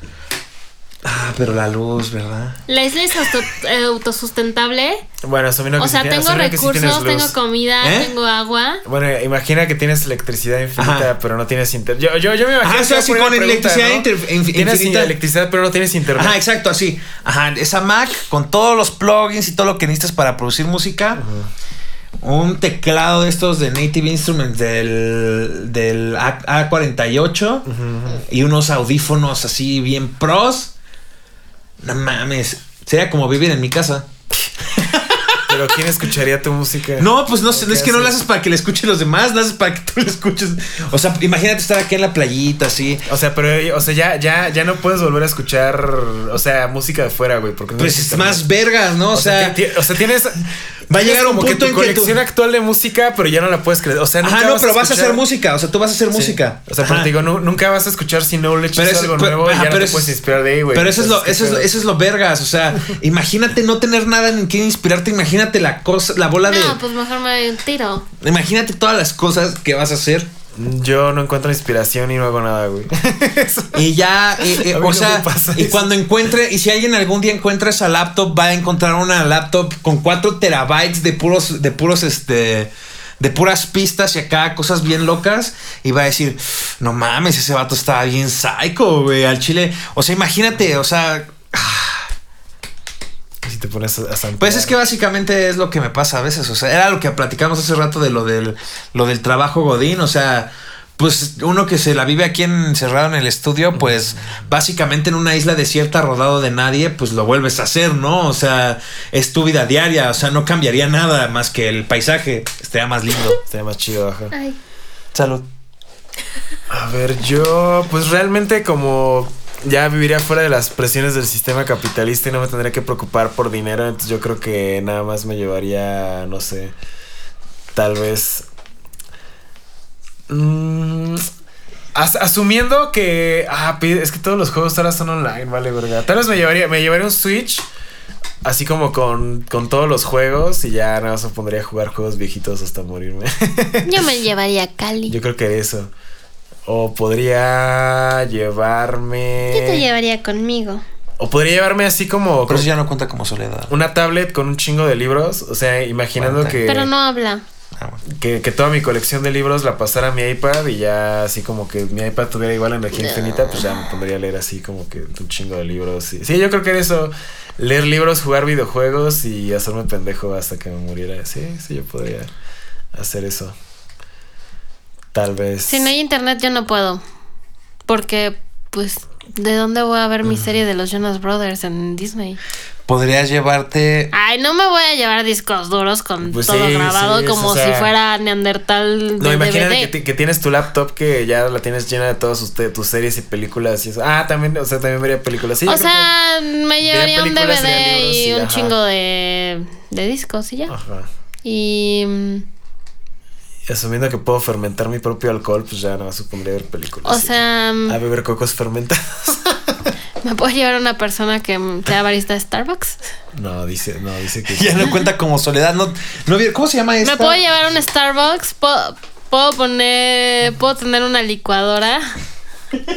Ah, pero la luz, ¿verdad? La isla es auto- eh, autosustentable. Bueno, asumiendo que O sea, tengo sí recursos, tengo comida, ¿Eh? tengo agua. Bueno, imagina que tienes electricidad infinita, Ajá. pero no tienes internet. Yo, yo, yo me imagino. Ajá, que o sea, si con electricidad ¿no? inter- inf- Tienes infinita- electricidad, pero no tienes internet. Ajá, exacto, así. Ajá, esa Mac con todos los plugins y todo lo que necesitas para producir música. Un teclado de estos de Native Instruments del, del A- A48 y unos audífonos así bien pros. No mames, sería como vivir en mi casa. Pero ¿quién escucharía tu música? No, pues no, sé, ¿O qué es que no lo haces? para que le escuchen los demás, lo haces para que tú le escuches. O sea, imagínate estar aquí en la playita así. O sea, pero, o sea, ya, ya, ya no puedes volver a escuchar, o sea, música de fuera, güey, porque no Pues es más vergas, ¿no? O sea, o sea, tienes. Va a llegar un como punto que en tu que tu- colección actual de música, pero ya no la puedes creer. O sea, nunca Ajá, no, pero vas a escuchar- hacer música. O sea, tú vas a hacer Sí. música. O sea, Ajá. pero te digo, nu- nunca vas a escuchar si no le echas Pero algo pero- nuevo y ajá, ya no pero te eso- puedes inspirar de ahí, güey. Pero eso es, lo, eso, es, eso es lo vergas. O sea, imagínate no tener nada en qué inspirarte. Imagínate la cosa, la bola de. No, pues mejor me doy un tiro. Imagínate todas las cosas que vas a hacer. Yo no encuentro inspiración y no hago nada, güey. Y ya, eh, eh, o no sea, y eso. cuando encuentre, y si alguien algún día encuentra esa laptop, va a encontrar una laptop con 4 terabytes de puros, de puros, este, de puras pistas y acá cosas bien locas, y va a decir, no mames, ese vato estaba bien psycho, güey, al chile. O sea, imagínate, o sea, si te pones a, a samplear. Pues es que básicamente es lo que me pasa a veces. O sea, era lo que platicamos hace rato de lo del, lo del trabajo Godín. O sea, pues uno que se la vive aquí encerrado en el estudio, pues básicamente en una isla desierta rodado de nadie, pues lo vuelves a hacer, ¿no? O sea, es tu vida diaria. O sea, no cambiaría nada más que el paisaje. Estaría más lindo. Estaría más chido, ajá. Ay. Salud. A ver, yo, pues realmente como ya viviría fuera de las presiones del sistema capitalista y no me tendría que preocupar por dinero, entonces yo creo que nada más me llevaría, no sé, tal vez... mm, as- asumiendo que. Ah, es que todos los juegos ahora son online, vale, verga. Tal vez me llevaría, me llevaría un Switch. Así como con, con todos los juegos y ya nada más me pondría a jugar juegos viejitos hasta morirme. Yo me llevaría a Cali. Yo creo que eso. O podría llevarme. Yo te llevaría conmigo. O podría llevarme así como Pero eso ya no cuenta como soledad. una tablet con un chingo de libros. O sea, imaginando Cuenta. que, Pero no habla. Ah, bueno. que, que toda mi colección de libros la pasara a mi iPad y ya así como que mi iPad tuviera igual energía infinita, pues ya me pondría a leer así como que un chingo de libros. Sí, sí yo creo que era eso. Leer libros, jugar videojuegos y hacerme pendejo hasta que me muriera. Sí, sí, yo podría hacer eso. Tal vez. Si no hay internet, yo no puedo. Porque, pues, ¿de dónde voy a ver mi serie de los Jonas Brothers en Disney? Podrías llevarte. Ay, no me voy a llevar discos duros con Pues todo sí, grabado sí, es, como o sea, si fuera Neandertal de No, imagínate DVD. que, ti- que tienes tu laptop que ya la tienes llena de todas tus, series y películas y eso. Ah, también, o sea, también vería películas. Sí, yo o creo sea, me llevaría un películas, DVD vería libros y y un ajá. chingo de, de discos y ya. que- Ajá. Y mm, Y asumiendo que puedo fermentar mi propio alcohol, pues ya no supondría ver películas. o sea, mm, A beber cocos fermentados. ¿me puedo llevar a una persona que sea barista de Starbucks? No, dice, no, dice que. Ya no cuenta como soledad. No, no, ¿Cómo se llama esta? ¿Me puedo llevar a un Starbucks? ¿Puedo, puedo poner, puedo tener una licuadora?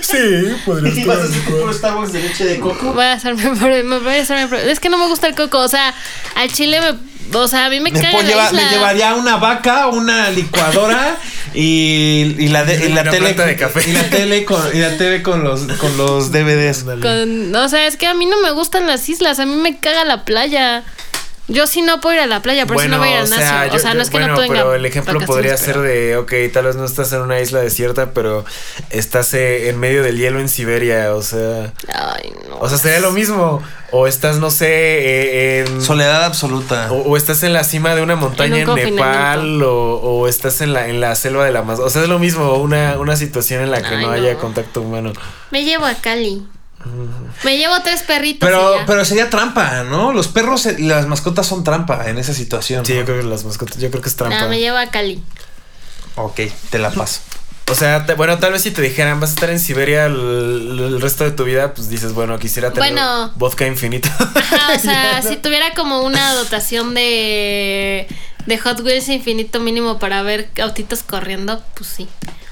Sí, podrías ¿Y vas a hacer puro Starbucks de leche de coco? Voy a hacerme, me voy a hacerme- es que no me gusta el coco, o sea, al chile me, o sea, a mí me, Me, caga puedo la isla. me llevaría una vaca, una licuadora y, y la, de- y la tele de café. y la tele con y la TV con los con los DVDs. Con- o sea, es que a mí no me gustan las islas, a mí me caga la playa. Yo sí no puedo ir a la playa, por eso no voy a ir al nacio. o sea, no es que bueno, no tenga. pero el ejemplo podría pero- ser de, ok, tal vez no estás en una isla desierta, pero estás eh, en medio del hielo en Siberia, o sea, Ay, no. o sea, sería lo mismo. O estás, no sé, eh, en... Soledad absoluta. O, o estás en la cima de una montaña En en, un Nepal confinamiento. o, o estás en la, en la selva de la Amazonas. O sea, es lo mismo, una, una situación en la que Ay, no haya no. contacto humano. Me llevo a Cali. Me llevo tres perritos. Pero, y ya. pero sería trampa, ¿no? Los perros y las mascotas son trampa en esa situación. Sí, ¿no? yo creo que las mascotas, yo creo que es trampa. No, me llevo a Cali. Ok, te la paso. O sea, te- bueno, tal vez si te dijeran vas a estar en Siberia el, el resto de tu vida, pues dices, bueno, quisiera tener Bueno. vodka infinito. Ajá, o sea, si tuviera como una dotación de, de Hot Wheels infinito mínimo para ver autitos corriendo, pues sí.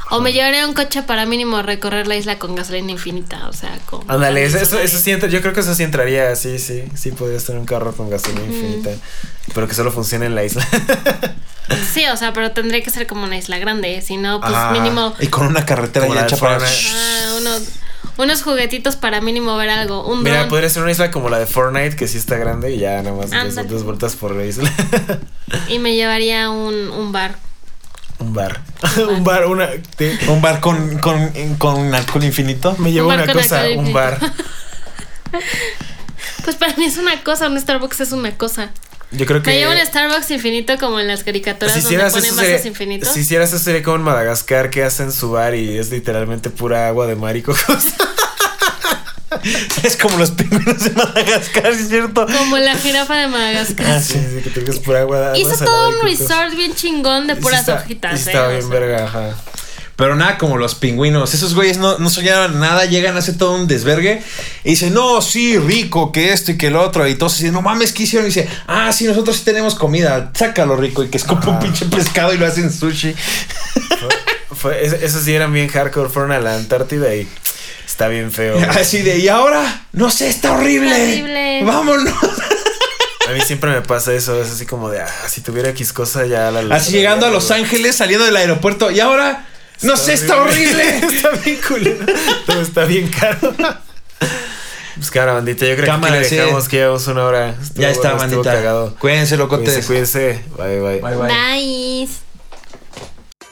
O me llevaría un coche para mínimo recorrer la isla con gasolina infinita, o sea, con... Ándale, eso, eso, eso sí entra- yo creo que eso sí entraría, sí, sí, sí podrías tener un carro con gasolina infinita, pero que solo funcione en la isla. Sí, o sea, pero tendría que ser como una isla grande, si no, pues Ah. mínimo... Y con una carretera ya hecha para. Fortnite. ah, unos, unos juguetitos para mínimo ver algo, un Mira, dron. podría ser una isla como la de Fortnite, que sí está grande y ya nada más das vueltas por la isla. Y me llevaría un, un bar. Un bar. un bar, una... te- Un bar con, con, con alcohol infinito. me llevo bar una cosa, un bar. Pues para mí es una cosa, un Starbucks es una cosa. Yo creo que... Me llevo un Starbucks infinito como en las caricaturas si donde ponen vasos infinitos. si hicieras eso sería como en Madagascar que hacen su bar y es literalmente pura agua de mar y cocos. Es como los pingüinos de Madagascar, ¿sí ¿es cierto? Como la jirafa de Madagascar. sí, sí, que tengas pura agua. agua Hizo todo un resort bien chingón de Sí puras está- hojitas. sí eh, Está o bien, sea. verga, ajá. Pero nada como los pingüinos. Esos güeyes no, no soñaban nada, llegan a hacer todo un desvergue y dicen, no, sí, rico, que esto y que el otro. Y todos dicen, no mames, ¿qué hicieron? Y dice, ah, sí, nosotros sí tenemos comida, sácalo rico. Y que escupa un pinche pescado y lo hacen sushi. Fue, esos sí eran bien hardcore, fueron a la Antártida y está bien feo. Así de, y ahora, no sé, está horrible. Está horrible. Vámonos. A mí siempre me pasa eso, es así como de, ah, si tuviera X cosa ya la... Así llegando a Los Ángeles, saliendo del aeropuerto. Y ahora, no sé, está horrible. está bien culero. Todo está bien caro. Pues cara, bandita, yo creo Cámara, que aquí le dejamos que llevamos una hora. Estuvo ya está, bueno, bandita. Cuídense, locotes. Cuídense, cuídense. Bye, bye. Bye, bye. Nice.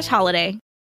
slash holiday.